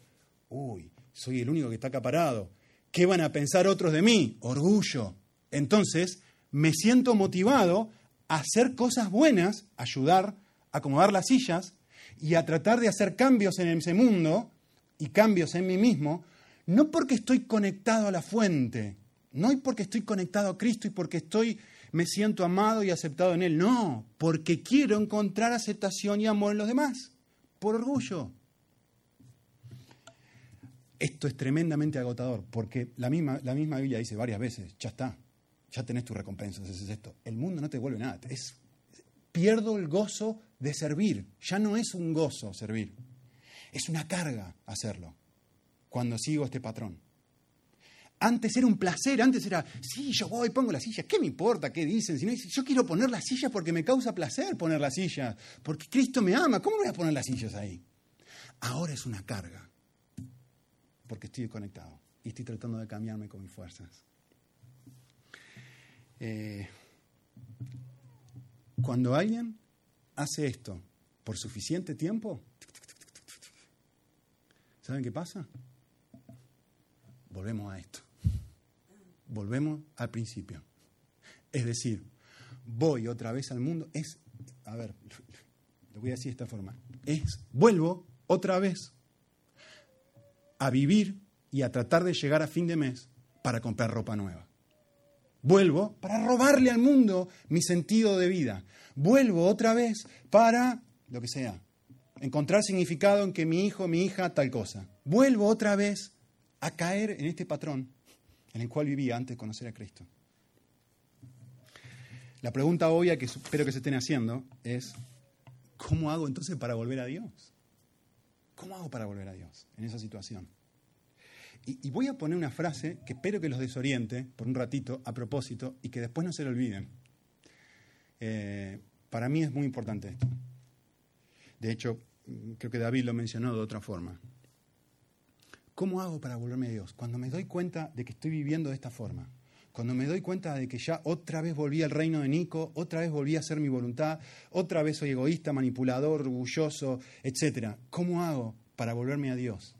uy, soy el único que está acaparado. ¿Qué van a pensar otros de mí? Orgullo. Entonces, me siento motivado a hacer cosas buenas, ayudar, a acomodar las sillas y a tratar de hacer cambios en ese mundo y cambios en mí mismo, no porque estoy conectado a la fuente, no porque estoy conectado a Cristo y porque estoy me siento amado y aceptado en Él. No, porque quiero encontrar aceptación y amor en los demás, por orgullo. Esto es tremendamente agotador, porque la misma, la misma Biblia dice varias veces, ya está, ya tenés tu recompensa, es esto. El mundo no te devuelve nada, es, pierdo el gozo de servir, ya no es un gozo servir, es una carga hacerlo cuando sigo este patrón. Antes era un placer, antes era, sí, yo voy, pongo la silla, ¿qué me importa qué dicen? Si no, yo quiero poner las sillas porque me causa placer poner las sillas, porque Cristo me ama, ¿cómo no voy a poner las sillas ahí? Ahora es una carga, porque estoy conectado y estoy tratando de cambiarme con mis fuerzas. Eh, cuando alguien hace esto por suficiente tiempo, ¿saben qué pasa? Volvemos a esto volvemos al principio. Es decir, voy otra vez al mundo, es, a ver, lo voy a decir de esta forma, es, vuelvo otra vez a vivir y a tratar de llegar a fin de mes para comprar ropa nueva. Vuelvo para robarle al mundo mi sentido de vida. Vuelvo otra vez para, lo que sea, encontrar significado en que mi hijo, mi hija, tal cosa. Vuelvo otra vez a caer en este patrón en el cual vivía antes de conocer a Cristo. La pregunta obvia que espero que se estén haciendo es, ¿cómo hago entonces para volver a Dios? ¿Cómo hago para volver a Dios en esa situación? Y, voy a poner una frase que espero que los desoriente por un ratito a propósito y que después no se lo olviden. Eh, para mí es muy importante esto. De hecho, creo que David lo mencionó de otra forma. ¿Cómo hago para volverme a Dios? Cuando me doy cuenta de que estoy viviendo de esta forma, cuando me doy cuenta de que ya otra vez volví al reino de Nico, otra vez volví a hacer mi voluntad, otra vez soy egoísta, manipulador, orgulloso, etc. ¿Cómo hago para volverme a Dios?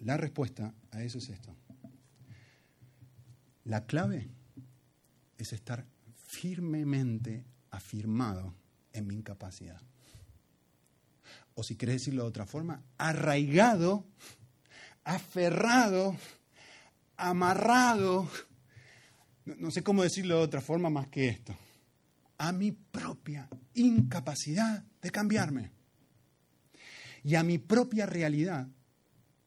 La respuesta a eso es esto. La clave es estar firmemente afirmado en mi incapacidad. O si querés decirlo de otra forma, arraigado aferrado, amarrado, no, sé cómo decirlo de otra forma más que esto, a mi propia incapacidad de cambiarme y a mi propia realidad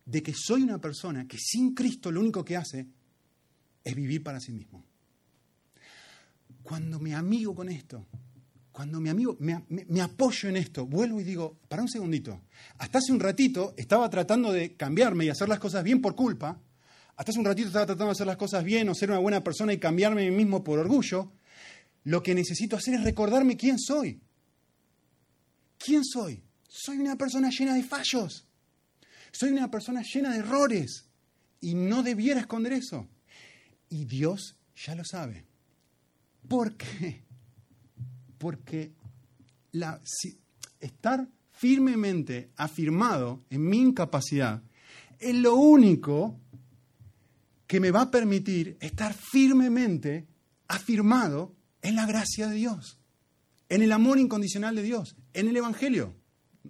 de que soy una persona que sin Cristo lo único que hace es vivir para sí mismo. Cuando me amigo con esto, cuando mi amigo me, apoyo en esto, vuelvo y digo, para un segundito, hasta hace un ratito estaba tratando de cambiarme y hacer las cosas bien por culpa, hasta hace un ratito estaba tratando de hacer las cosas bien o ser una buena persona y cambiarme a mí mismo por orgullo, lo que necesito hacer es recordarme quién soy. ¿Quién soy? Soy una persona llena de fallos. Soy una persona llena de errores. Y no debiera esconder eso. Y Dios ya lo sabe. ¿Por qué? Porque la, estar firmemente afirmado en mi incapacidad es lo único que me va a permitir estar firmemente afirmado en la gracia de Dios, en el amor incondicional de Dios, en el Evangelio.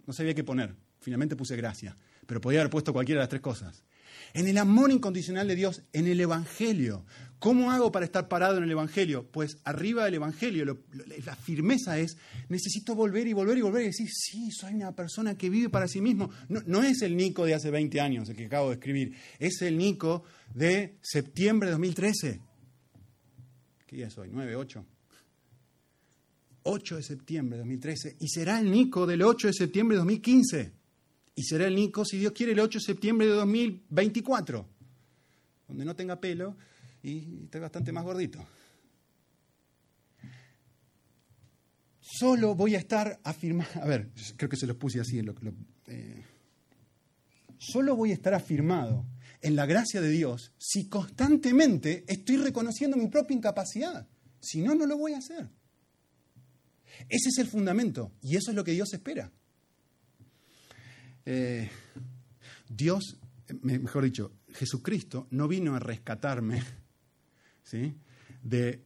No sabía qué poner, finalmente puse gracia, pero podía haber puesto cualquiera de las tres cosas en el amor incondicional de Dios, en el Evangelio. ¿Cómo hago para estar parado en el Evangelio? Pues arriba del Evangelio, la firmeza es, necesito volver y volver y volver y decir, sí, soy una persona que vive para sí mismo. No, es el Nico de hace 20 años, el que acabo de escribir, es el Nico de septiembre de 2013. ¿Qué día es hoy? ¿9, 8? 8 de septiembre de 2013 y será el Nico del 8 de septiembre de 2015. Y será el Nico, si Dios quiere, el 8 de septiembre de 2024, donde no tenga pelo y esté bastante más gordito. Solo voy a estar afirmado, a ver, creo que se los puse así, eh, solo voy a estar afirmado en la gracia de Dios si constantemente estoy reconociendo mi propia incapacidad. Si no, no lo voy a hacer. Ese es el fundamento y eso es lo que Dios espera. Eh, Dios, mejor dicho, Jesucristo no vino a rescatarme ¿sí? de,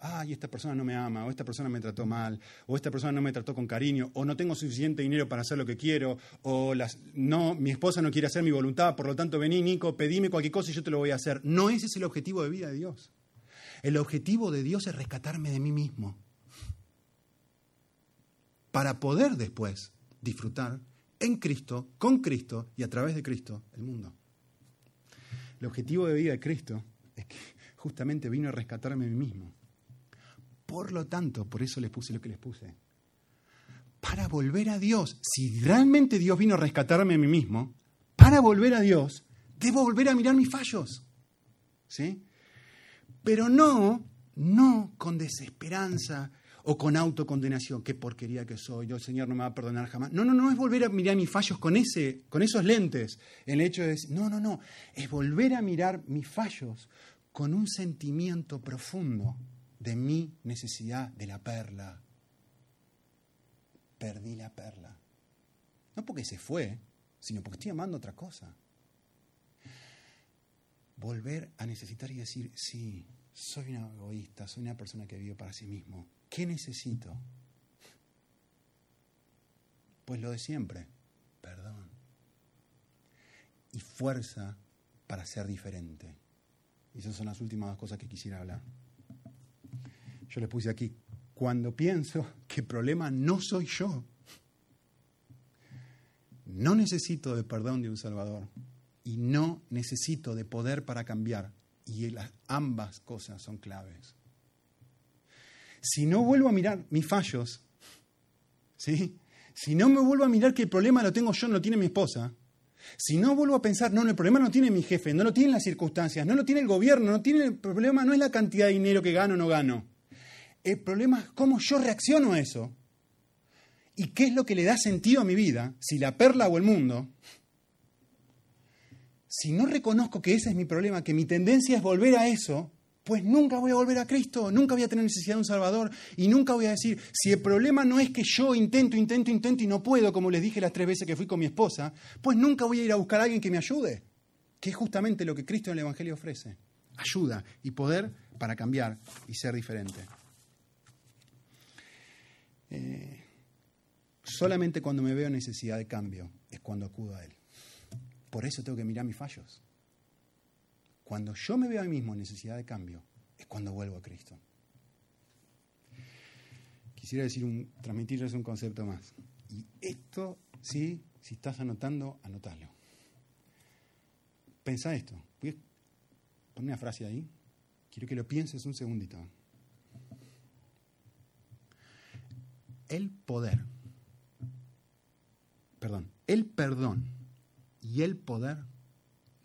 ay, esta persona no me ama, o esta persona me trató mal, o esta persona no me trató con cariño, o no tengo suficiente dinero para hacer lo que quiero, o no, mi esposa no quiere hacer mi voluntad, por lo tanto vení, Nico, pedime cualquier cosa y yo te lo voy a hacer. No ese es el objetivo de vida de Dios. El objetivo de Dios es rescatarme de mí mismo, para poder después disfrutar en Cristo, con Cristo y a través de Cristo el mundo. El objetivo de vida de Cristo justamente vino a rescatarme a mí mismo. Por lo tanto, por eso les puse lo que les puse. Para volver a Dios, si realmente Dios vino a rescatarme a mí mismo, para volver a Dios, debo volver a mirar mis fallos. ¿Sí? Pero no, no con desesperanza, o con autocondenación, qué porquería que soy, yo el Señor no me va a perdonar jamás. No, no, no es volver a mirar mis fallos con, ese, con esos lentes. El hecho decir, no, no, no, es volver a mirar mis fallos con un sentimiento profundo de mi necesidad de la perla. Perdí la perla. No porque se fue, sino porque estoy amando otra cosa. Volver a necesitar y decir, sí, soy una egoísta, soy una persona que vive para sí mismo ¿Qué necesito? Pues lo de siempre, perdón. Y fuerza para ser diferente. Y esas son las últimas dos cosas que quisiera hablar. Yo le puse aquí, cuando pienso que el problema no soy yo, no necesito de perdón de un Salvador y no necesito de poder para cambiar. Y las, ambas cosas son claves si no vuelvo a mirar mis fallos, ¿sí? si no me vuelvo a mirar que el problema lo tengo yo, no lo tiene mi esposa, si no vuelvo a pensar, no, el problema no tiene mi jefe, no lo tienen las circunstancias, no lo tiene el gobierno, no tiene el problema no es la cantidad de dinero que gano o no gano. El problema es cómo yo reacciono a eso y qué es lo que le da sentido a mi vida, si la perla o el mundo. Si no reconozco que ese es mi problema, que mi tendencia es volver a eso, pues nunca voy a volver a Cristo, nunca voy a tener necesidad de un Salvador y nunca voy a decir, si el problema no es que yo intento, intento, intento y no puedo, como les dije las tres veces que fui con mi esposa, pues nunca voy a ir a buscar a alguien que me ayude, que es justamente lo que Cristo en el Evangelio ofrece, ayuda y poder para cambiar y ser diferente. Eh, solamente cuando me veo necesidad de cambio es cuando acudo a Él. Por eso tengo que mirar mis fallos. Cuando yo me veo a mí mismo en necesidad de cambio, es cuando vuelvo a Cristo. Quisiera decir un, transmitirles un concepto más. Y esto, sí, si estás anotando, anótalo. Pensá esto. Voy a una frase ahí. Quiero que lo pienses un segundito. el poder, perdón, el perdón y el poder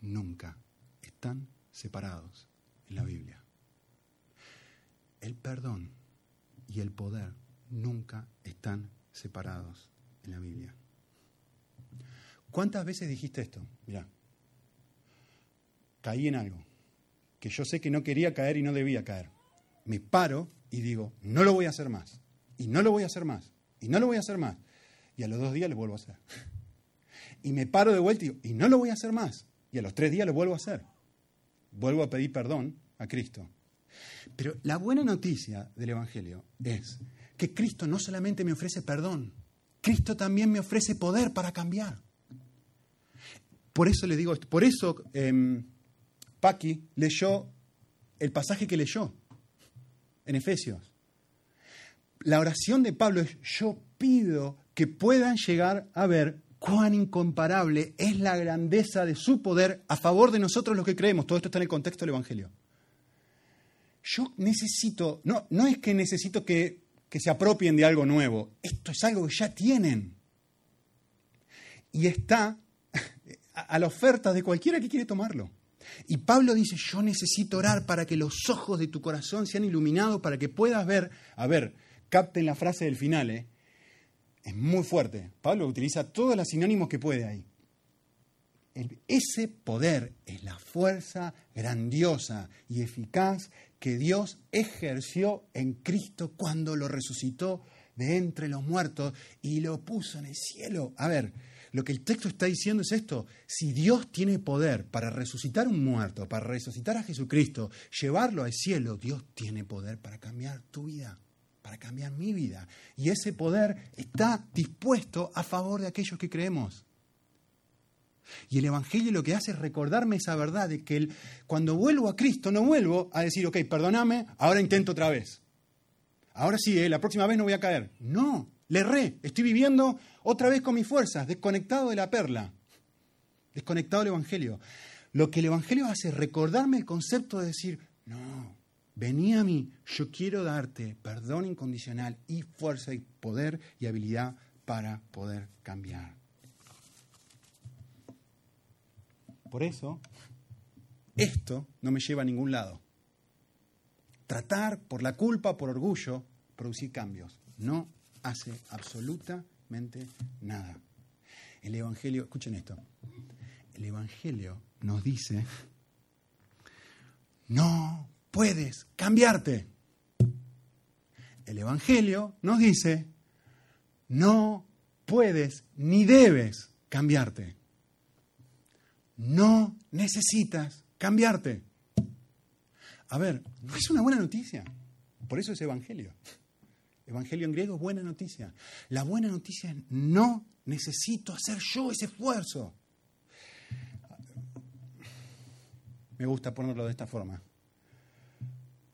nunca están separados en la Biblia. El perdón y el poder nunca están separados en la Biblia. ¿Cuántas veces dijiste esto? Mira, caí en algo que yo sé que no quería caer y no debía caer. Me paro y digo, no lo voy a hacer más. Y no lo voy a hacer más. Y no lo voy a hacer más. Y a los dos días lo vuelvo a hacer. [LAUGHS] Y me paro de vuelta y digo, y no lo voy a hacer más. Y a los tres días lo vuelvo a hacer. Vuelvo a pedir perdón a Cristo. Pero la buena noticia del Evangelio es que Cristo no solamente me ofrece perdón, Cristo también me ofrece poder para cambiar. Por eso le digo esto, por eso eh, Paqui leyó el pasaje que leyó en Efesios. La oración de Pablo es, yo pido que puedan llegar a ver cuán incomparable es la grandeza de su poder a favor de nosotros los que creemos. Todo esto está en el contexto del Evangelio. Yo necesito, no, no es que necesito que, que se apropien de algo nuevo, esto es algo que ya tienen. Y está [LAUGHS] a la oferta de cualquiera que quiere tomarlo. Y Pablo dice, yo necesito orar para que los ojos de tu corazón sean iluminados, para que puedas ver, a ver, capten la frase del final, ¿eh? Es muy fuerte. Pablo utiliza todos los sinónimos que puede ahí. ese poder es la fuerza grandiosa y eficaz que Dios ejerció en Cristo cuando lo resucitó de entre los muertos y lo puso en el cielo. A ver, lo que el texto está diciendo es esto, si Dios tiene poder para resucitar un muerto, para resucitar a Jesucristo, llevarlo al cielo, Dios tiene poder para cambiar tu vida, para cambiar mi vida. Y ese poder está dispuesto a favor de aquellos que creemos. Y el Evangelio lo que hace es recordarme esa verdad de que cuando vuelvo a Cristo no vuelvo a decir, ok, perdóname, ahora intento otra vez. Ahora sí, eh, la próxima vez no voy a caer. No, le erré, estoy viviendo otra vez con mis fuerzas, desconectado de la perla, desconectado del Evangelio. Lo que el Evangelio hace es recordarme el concepto de decir, no, vení a mí, yo quiero darte perdón incondicional y fuerza y poder y habilidad para poder cambiar. Por eso, esto no me lleva a ningún lado. Tratar por la culpa, por orgullo, producir cambios. No hace absolutamente nada. El Evangelio, escuchen esto, el Evangelio nos dice, no puedes cambiarte. El Evangelio nos dice, no puedes ni debes cambiarte. No necesitas cambiarte. A ver, no es una buena noticia. Por eso es Evangelio. Evangelio en griego es buena noticia. La buena noticia es no necesito hacer yo ese esfuerzo. Me gusta ponerlo de esta forma.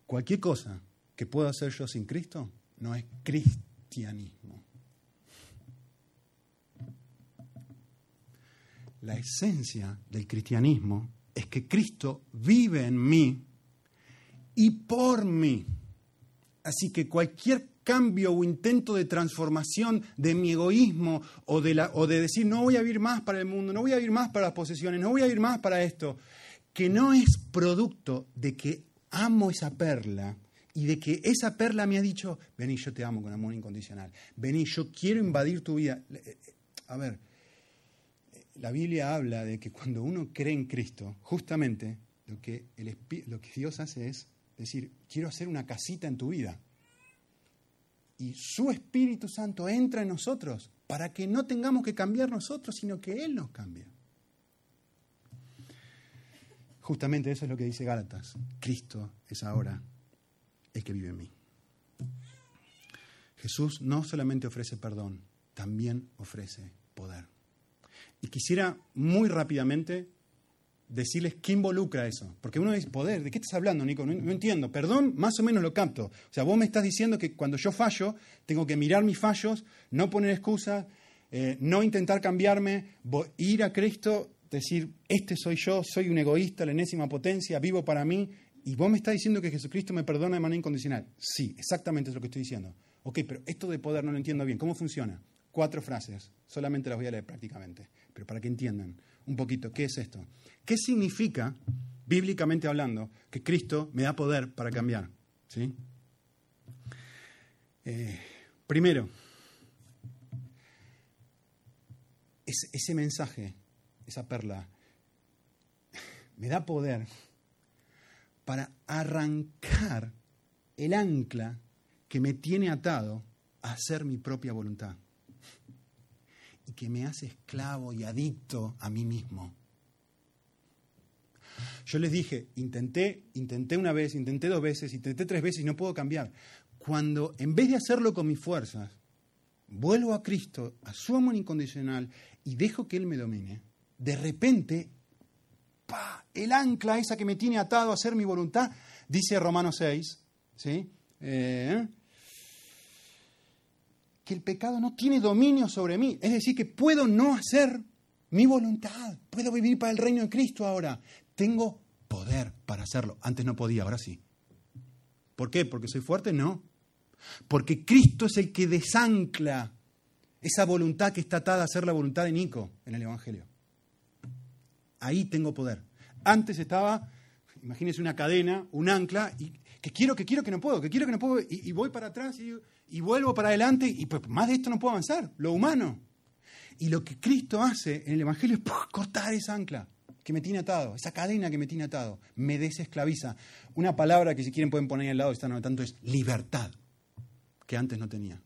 Cualquier cosa que pueda hacer yo sin Cristo no es cristianismo. La esencia del cristianismo es que Cristo vive en mí y por mí. Así que cualquier cambio o intento de transformación de mi egoísmo o de, la, o de decir no voy a vivir más para el mundo, no voy a vivir más para las posesiones, no voy a vivir más para esto, que no es producto de que amo esa perla y de que esa perla me ha dicho, vení, yo te amo con amor incondicional, vení, yo quiero invadir tu vida. A ver, la Biblia habla de que cuando uno cree en Cristo, justamente lo que, el, lo que Dios hace es decir, quiero hacer una casita en tu vida y su Espíritu Santo entra en nosotros para que no tengamos que cambiar nosotros, sino que Él nos cambie. Justamente eso es lo que dice Gálatas. Cristo es ahora el que vive en mí. Jesús no solamente ofrece perdón, también ofrece poder. Y quisiera muy rápidamente decirles qué involucra eso. Porque uno dice, poder, ¿de qué estás hablando, Nico? No, entiendo. Perdón, más o menos lo capto. O sea, vos me estás diciendo que cuando yo fallo, tengo que mirar mis fallos, no poner excusas, eh, no intentar cambiarme, ir a Cristo, decir, este soy yo, soy un egoísta, la enésima potencia, vivo para mí. Y vos me estás diciendo que Jesucristo me perdona de manera incondicional. Sí, exactamente es lo que estoy diciendo. Ok, pero esto de poder no lo entiendo bien. ¿Cómo funciona? Cuatro frases, solamente las voy a leer prácticamente, pero para que entiendan un poquito qué es esto. ¿Qué significa, bíblicamente hablando, que Cristo me da poder para cambiar? ¿Sí? Eh, primero, ese mensaje, esa perla, me da poder para arrancar el ancla que me tiene atado a hacer mi propia voluntad y que me hace esclavo y adicto a mí mismo. Yo les dije, intenté, intenté una vez, intenté dos veces, intenté tres veces y no puedo cambiar. Cuando en vez de hacerlo con mis fuerzas, vuelvo a Cristo, a su amor incondicional y dejo que Él me domine, de repente, el ancla esa que me tiene atado a hacer mi voluntad, dice Romanos 6, ¿sí? Eh, que el pecado no tiene dominio sobre mí. Es decir, que puedo no hacer mi voluntad. Puedo vivir para el reino de Cristo ahora. Tengo poder para hacerlo. Antes no podía, ahora sí. ¿Por qué? ¿Porque soy fuerte? No. Porque Cristo es el que desancla esa voluntad que está atada a ser la voluntad de Nico en el Evangelio. Ahí tengo poder. Antes estaba, imagínense una cadena, un ancla, y que quiero, que quiero, que no puedo, que quiero, que no puedo, y, voy para atrás y, vuelvo para adelante, y pues más de esto no puedo avanzar, lo humano. Y lo que Cristo hace en el Evangelio es cortar esa ancla que me tiene atado, esa cadena que me tiene atado, me desesclaviza. Una palabra que si quieren pueden poner al lado, están tanto es libertad, que antes no tenía.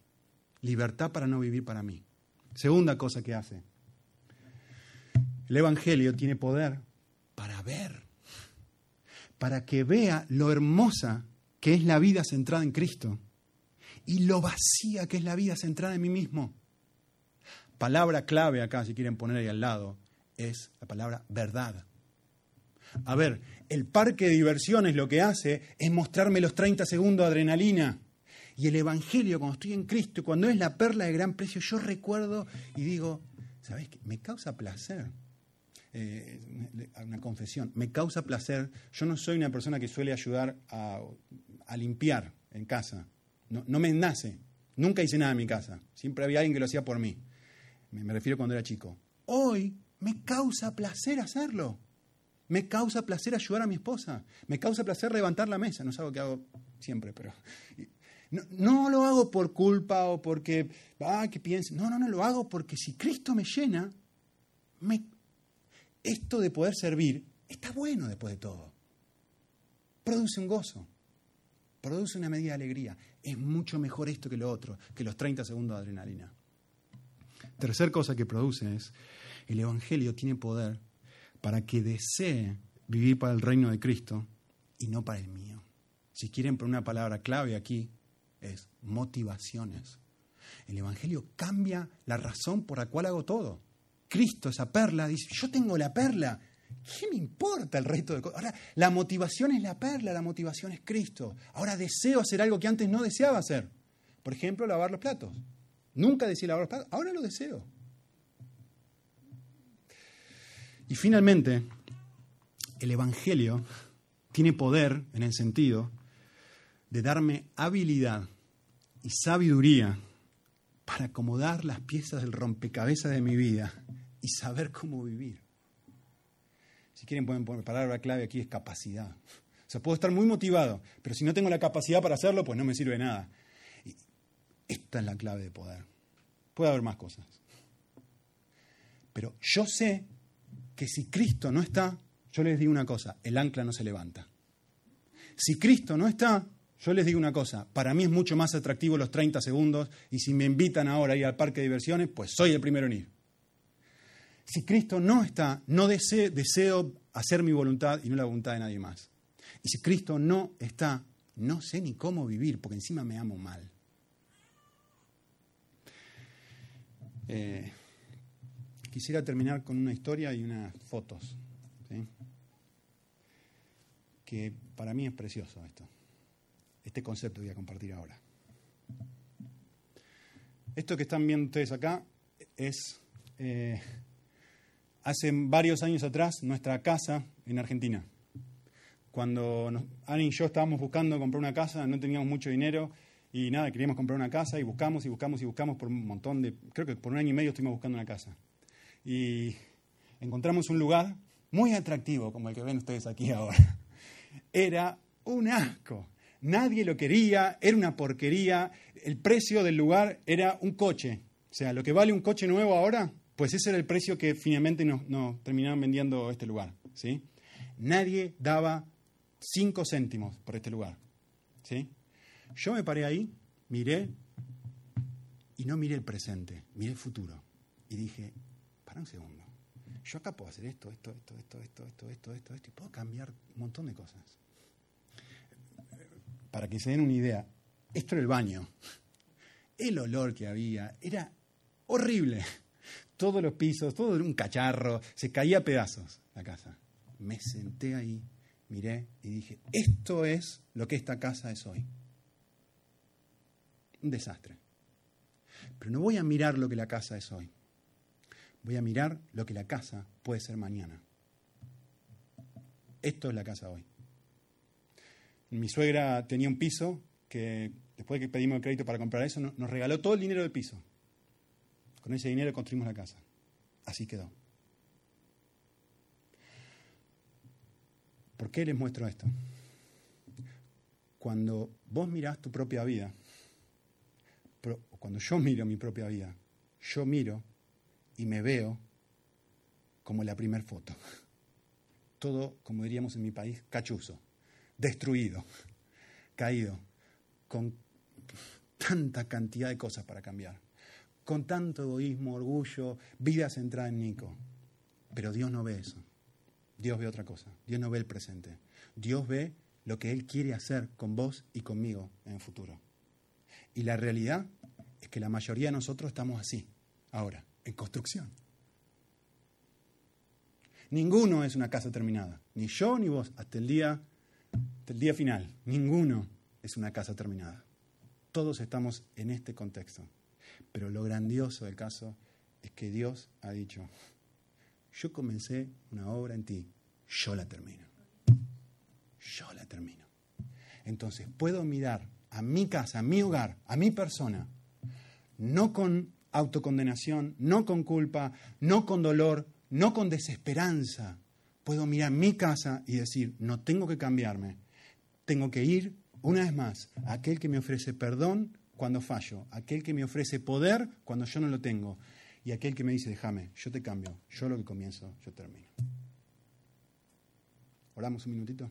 Libertad para no vivir para mí. Segunda cosa que hace. El Evangelio tiene poder para ver para que vea lo hermosa que es la vida centrada en Cristo y lo vacía que es la vida centrada en mí mismo. Palabra clave acá, si quieren poner ahí al lado, es la palabra verdad. A ver, el parque de diversiones lo que hace es mostrarme los 30 segundos de adrenalina. Y el Evangelio, cuando estoy en Cristo, cuando es la perla de gran precio, yo recuerdo y digo, ¿sabes qué? Me causa placer eh, una confesión, me causa placer. Yo no soy una persona que suele ayudar a, limpiar en casa. No, me nace. Nunca hice nada en mi casa. Siempre había alguien que lo hacía por mí. Me, me refiero cuando era chico. Hoy me causa placer hacerlo. Me causa placer ayudar a mi esposa. Me causa placer levantar la mesa. No es algo que hago siempre, pero. No, no lo hago por culpa o porque. Ah, que piense. No, no, no, lo hago porque si Cristo me llena, me esto de poder servir está bueno después de todo. Produce un gozo, produce una medida de alegría. Es mucho mejor esto que lo otro, que los 30 segundos de adrenalina. Tercer cosa que produce es, el Evangelio tiene poder para que desee vivir para el reino de Cristo y no para el mío. Si quieren poner una palabra clave aquí, es motivaciones. El Evangelio cambia la razón por la cual hago todo. Cristo, esa perla, dice, yo tengo la perla, ¿qué me importa el resto de cosas? Ahora, la motivación es la perla, la motivación es Cristo. Ahora deseo hacer algo que antes no deseaba hacer. Por ejemplo, lavar los platos. Nunca decía lavar los platos, ahora lo deseo. Y finalmente, el Evangelio tiene poder en el sentido de darme habilidad y sabiduría para acomodar las piezas del rompecabezas de mi vida y saber cómo vivir. Si quieren pueden poner palabra clave aquí es capacidad. O sea, puedo estar muy motivado, pero si no tengo la capacidad para hacerlo, pues no me sirve nada. Y esta es la clave de poder. Puede haber más cosas. Pero yo sé que si Cristo no está, yo les digo una cosa, el ancla no se levanta. Si Cristo no está, yo les digo una cosa, para mí es mucho más atractivo los 30 segundos y si me invitan ahora a ir al parque de diversiones, pues soy el primero en ir. Si Cristo no está, no deseo, hacer mi voluntad y no la voluntad de nadie más. Y si Cristo no está, no sé ni cómo vivir, porque encima me amo mal. Eh, quisiera terminar con una historia y unas fotos, que para mí es precioso esto, este concepto que voy a compartir ahora. Esto que están viendo ustedes acá es eh, hace varios años atrás nuestra casa en Argentina. Cuando Ana y yo estábamos buscando comprar una casa, no teníamos mucho dinero Y nada, queríamos comprar una casa y buscamos y buscamos y buscamos por un montón de, creo que por un año y medio estuvimos buscando una casa. Y encontramos un lugar muy atractivo, como el que ven ustedes aquí ahora. Era un asco. Nadie lo quería, era una porquería. El precio del lugar era un coche. O sea, lo que vale un coche nuevo ahora, pues ese era el precio que finalmente nos, nos terminaron vendiendo este lugar. ¿sí? Nadie daba cinco céntimos por este lugar. ¿sí? Yo me paré ahí, miré y no miré el presente, miré el futuro. Y dije, para un segundo, yo acá puedo hacer esto, esto, esto, esto, esto, esto, esto, esto, esto, y puedo cambiar un montón de cosas. Para que se den una idea, esto era el baño. El olor que había era horrible. Todos los pisos, todo era un cacharro, se caía a pedazos la casa. Me senté ahí, miré y dije, esto es lo que esta casa es hoy un desastre. Pero no voy a mirar lo que la casa es hoy. Voy a mirar lo que la casa puede ser mañana. Esto es la casa hoy. Mi suegra tenía un piso que después de que pedimos el crédito para comprar eso, nos regaló todo el dinero del piso. Con ese dinero construimos la casa. Así quedó. ¿Por qué les muestro esto? Cuando vos mirás tu propia vida, cuando yo miro mi propia vida, yo miro y me veo como la primera foto. Todo, como diríamos en mi país, cachuzo, destruido, caído, con tanta cantidad de cosas para cambiar, con tanto egoísmo, orgullo, vida centrada en Nico. Pero Dios no ve eso. Dios ve otra cosa. Dios no ve el presente. Dios ve lo que Él quiere hacer con vos y conmigo en el futuro. Y la realidad es que la mayoría de nosotros estamos así, ahora, en construcción. Ninguno es una casa terminada, ni yo ni vos, hasta el día, hasta el día final. Ninguno es una casa terminada. Todos estamos en este contexto. Pero lo grandioso del caso es que Dios ha dicho, yo comencé una obra en ti, yo la termino. Yo la termino. Entonces puedo mirar a mi casa, a mi hogar, a mi persona, no con autocondenación, no con culpa, no con dolor, no con desesperanza. Puedo mirar mi casa y decir, no tengo que cambiarme, tengo que ir una vez más a aquel que me ofrece perdón cuando fallo, aquel que me ofrece poder cuando yo no lo tengo y aquel que me dice, déjame, yo te cambio, yo lo que comienzo, yo termino. Oramos un minutito.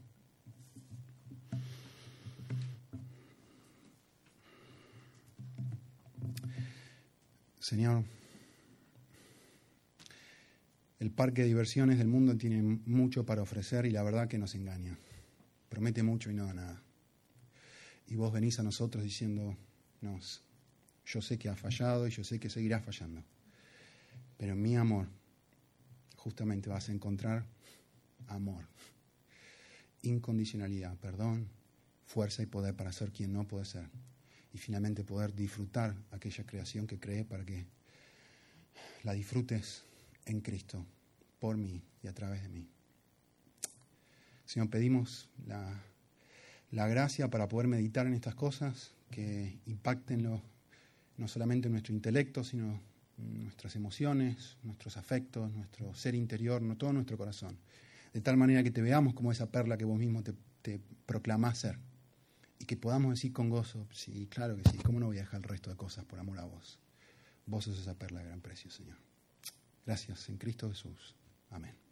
Señor, el parque de diversiones del mundo tiene mucho para ofrecer y la verdad que nos engaña. Promete mucho y no da nada. Y vos venís a nosotros diciendo, no, yo sé que ha fallado y yo sé que seguirá fallando. Pero mi amor, justamente vas a encontrar amor, incondicionalidad, perdón, fuerza y poder para ser quien no puede ser y finalmente poder disfrutar aquella creación que creé para que la disfrutes en Cristo, por mí y a través de mí. Señor, pedimos la, la gracia para poder meditar en estas cosas que impacten no solamente nuestro intelecto, sino nuestras emociones, nuestros afectos, nuestro ser interior, no todo nuestro corazón. De tal manera que te veamos como esa perla que vos mismo te, te proclamás ser y que podamos decir con gozo, sí, claro que sí, ¿cómo no voy a dejar el resto de cosas por amor a vos? Vos sos esa perla de gran precio, Señor. Gracias en Cristo Jesús. Amén.